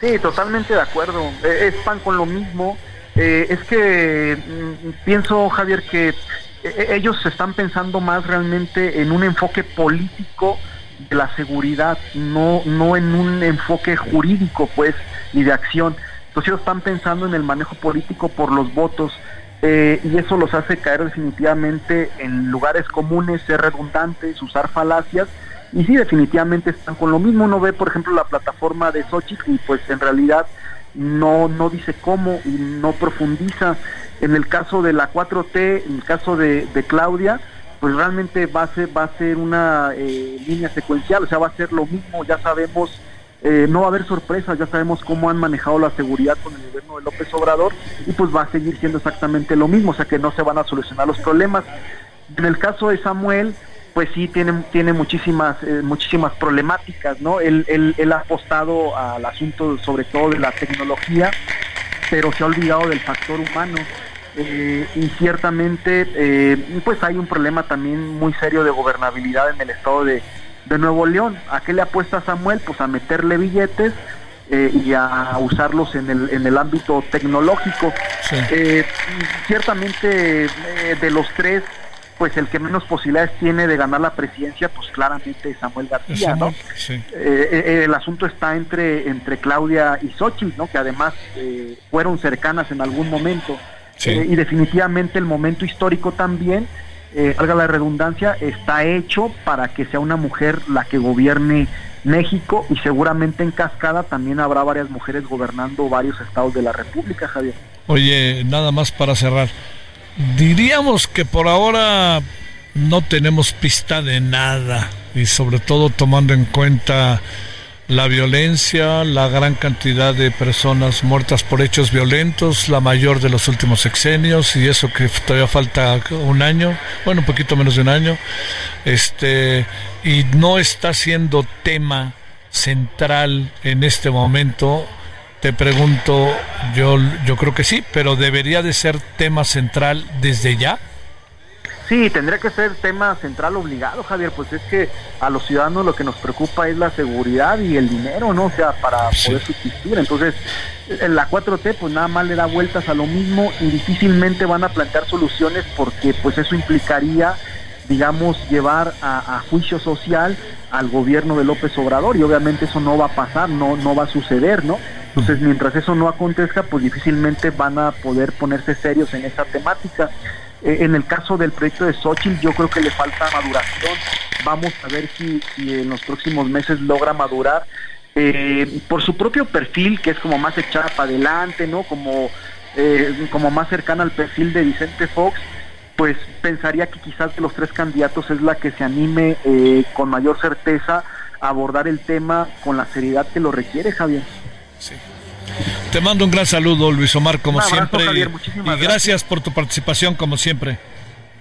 Sí, totalmente de acuerdo. E, es pan con lo mismo. Eh, es que mm, pienso, Javier, que e, e, ellos están pensando más realmente en un enfoque político de la seguridad, no, no en un enfoque jurídico, pues, y de acción. Entonces ellos están pensando en el manejo político por los votos eh, y eso los hace caer definitivamente en lugares comunes, ser redundantes, usar falacias y sí, definitivamente están con lo mismo. Uno ve, por ejemplo, la plataforma de Xochitl y pues en realidad no, no dice cómo y no profundiza. En el caso de la 4T, en el caso de, Claudia, pues realmente va a ser, va a ser una eh, línea secuencial, o sea, va a ser lo mismo, ya sabemos, eh, no va a haber sorpresas, ya sabemos cómo han manejado la seguridad con el gobierno de López Obrador y pues va a seguir siendo exactamente lo mismo, o sea que no se van a solucionar los problemas. En el caso de Samuel, pues sí tiene, tiene muchísimas, eh, muchísimas problemáticas, ¿no? Él, él, ha apostado al asunto sobre todo de la tecnología, pero se ha olvidado del factor humano. Eh, y ciertamente pues hay un problema también muy serio de gobernabilidad en el estado de, Nuevo León. ¿A qué le apuesta Samuel? Pues a meterle billetes eh, y a usarlos en el, en el ámbito tecnológico. ciertamente de los tres, pues el que menos posibilidades tiene de ganar la presidencia, pues claramente es Samuel García, ¿no? el asunto está entre, entre Claudia y Xochitl, ¿no? Que además fueron cercanas en algún momento. Eh, y definitivamente el momento histórico también, eh, valga la redundancia, está hecho para que sea una mujer la que gobierne México y seguramente en cascada también habrá varias mujeres gobernando varios estados de la República, Javier. Oye, nada más para cerrar. Diríamos que por ahora no tenemos pista de nada y sobre todo tomando en cuenta la violencia, la gran cantidad de personas muertas por hechos violentos, la mayor de los últimos sexenios, y eso que todavía falta un año, bueno, un poquito menos de un año, este, y no está siendo tema central en este momento. Te pregunto, yo, yo creo que sí, pero debería de ser tema central desde ya. Sí, tendría que ser tema central obligado, Javier, pues es que a los ciudadanos lo que nos preocupa es la seguridad y el dinero, ¿no? O sea, para poder subsistir. Entonces, la 4T pues nada más le da vueltas a lo mismo y difícilmente van a plantear soluciones porque pues eso implicaría digamos llevar a, juicio social al gobierno de López Obrador y obviamente eso no va a pasar, no, no va a suceder, ¿no? Entonces mientras eso no acontezca pues difícilmente van a poder ponerse serios en esa temática. Eh, en el caso del proyecto de Xochitl yo creo que le falta maduración, vamos a ver si, en los próximos meses logra madurar eh, por su propio perfil, que es como más echada para adelante, ¿no? Como, eh, como más cercana al perfil de Vicente Fox, pues pensaría que quizás de los tres candidatos es la que se anime eh, con mayor certeza a abordar el tema con la seriedad que lo requiere, Javier. Sí. Te mando un gran saludo, Luis Omar, como siempre. y, gracias. por tu participación, como siempre.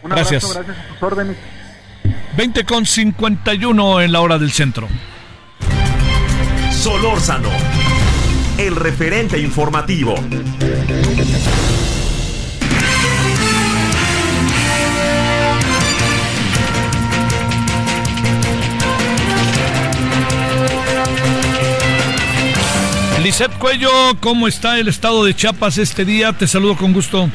Un gracias. gracias a tus órdenes. 20 con 51 en la hora del centro. Solórzano, el referente informativo. Lisette Cuello, ¿cómo está el estado de Chiapas este día? Te saludo con gusto.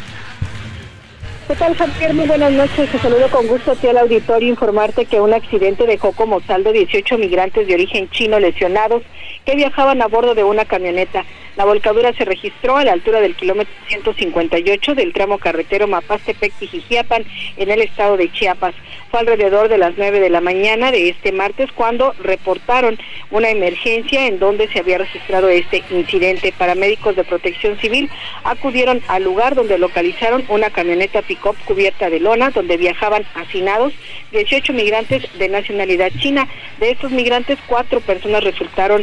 ¿Qué tal, Javier? Muy buenas noches. Te saludo con gusto a ti al auditorio. Informarte que un accidente dejó como saldo 18 migrantes de origen chino lesionados que viajaban a bordo de una camioneta. La volcadura se registró a la altura del kilómetro 158 del tramo carretero Mapastepec-Tijijiapan en el estado de Chiapas. Fue alrededor de las 9 de la mañana de este martes cuando reportaron una emergencia en donde se había registrado este incidente. Paramédicos de protección civil acudieron al lugar donde localizaron una camioneta cubierta de lona donde viajaban hacinados 18 migrantes de nacionalidad china. De estos migrantes, cuatro personas resultaron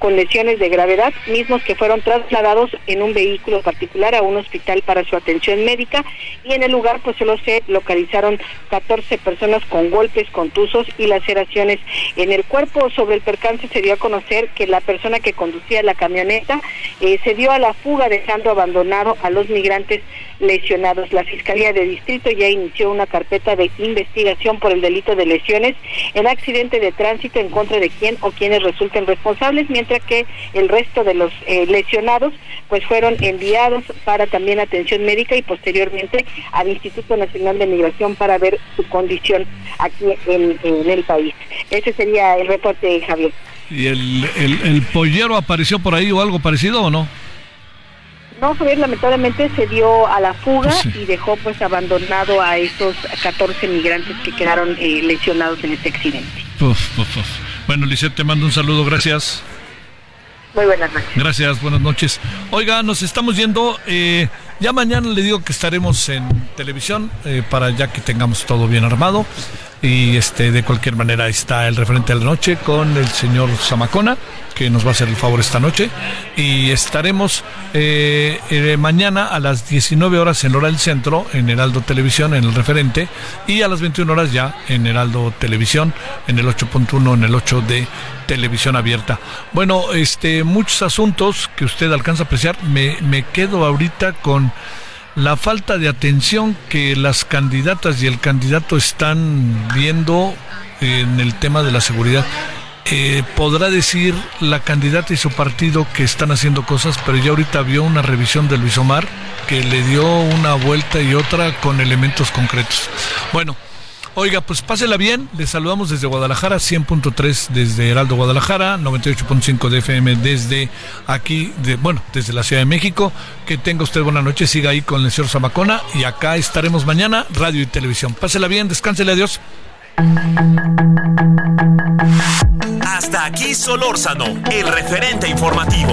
con lesiones de gravedad, mismos que fueron trasladados en un vehículo particular a un hospital para su atención médica y en el lugar pues solo se localizaron 14 personas con golpes, contusos y laceraciones en el cuerpo. Sobre el percance se dio a conocer que la persona que conducía la camioneta eh, se dio a la fuga dejando abandonado a los migrantes lesionados. La Fiscalía de Distrito ya inició una carpeta de investigación por el delito de lesiones en accidente de tránsito en contra de quien o quienes resulten responsables, mientras que el resto de los eh, lesionados pues fueron enviados para también atención médica y posteriormente al Instituto Nacional de Migración para ver su condición aquí en, el país. Ese sería el reporte, Javier. ¿Y el, el, el pollero apareció por ahí o algo parecido o no? No, Javier, lamentablemente se dio a la fuga y dejó pues abandonado a esos 14 migrantes que quedaron eh, lesionados en este accidente. bueno, Lisette, te mando un saludo, gracias. Muy buenas noches. Gracias, buenas noches. Oiga, nos estamos yendo. Eh, ya mañana le digo que estaremos en televisión eh, para ya que tengamos todo bien armado. Y este, de cualquier manera está el referente de la noche con el señor Zamacona, que nos va a hacer el favor esta noche. Y estaremos eh, eh, mañana a las 19 horas en Hora del Centro, en Heraldo Televisión, en el referente, y a las 21 horas ya en Heraldo Televisión, en el 8.1, en el 8 de televisión abierta. Bueno, este, muchos asuntos que usted alcanza a apreciar. Me, me quedo ahorita con la falta de atención que las candidatas y el candidato están viendo en el tema de la seguridad. Eh, podrá decir la candidata y su partido que están haciendo cosas, pero ya ahorita vio una revisión de Luis Omar que le dio una vuelta y otra con elementos concretos. Bueno, Oiga, pues pásela bien. Les saludamos desde Guadalajara, 100.3 desde Heraldo Guadalajara, 98.5 de FM desde aquí, de, bueno, desde la Ciudad de México. Que tenga usted buena noche, siga ahí con el señor Zamacona y acá estaremos mañana, radio y televisión. Pásela bien, descánsele, adiós. Hasta aquí Solórzano, el referente informativo.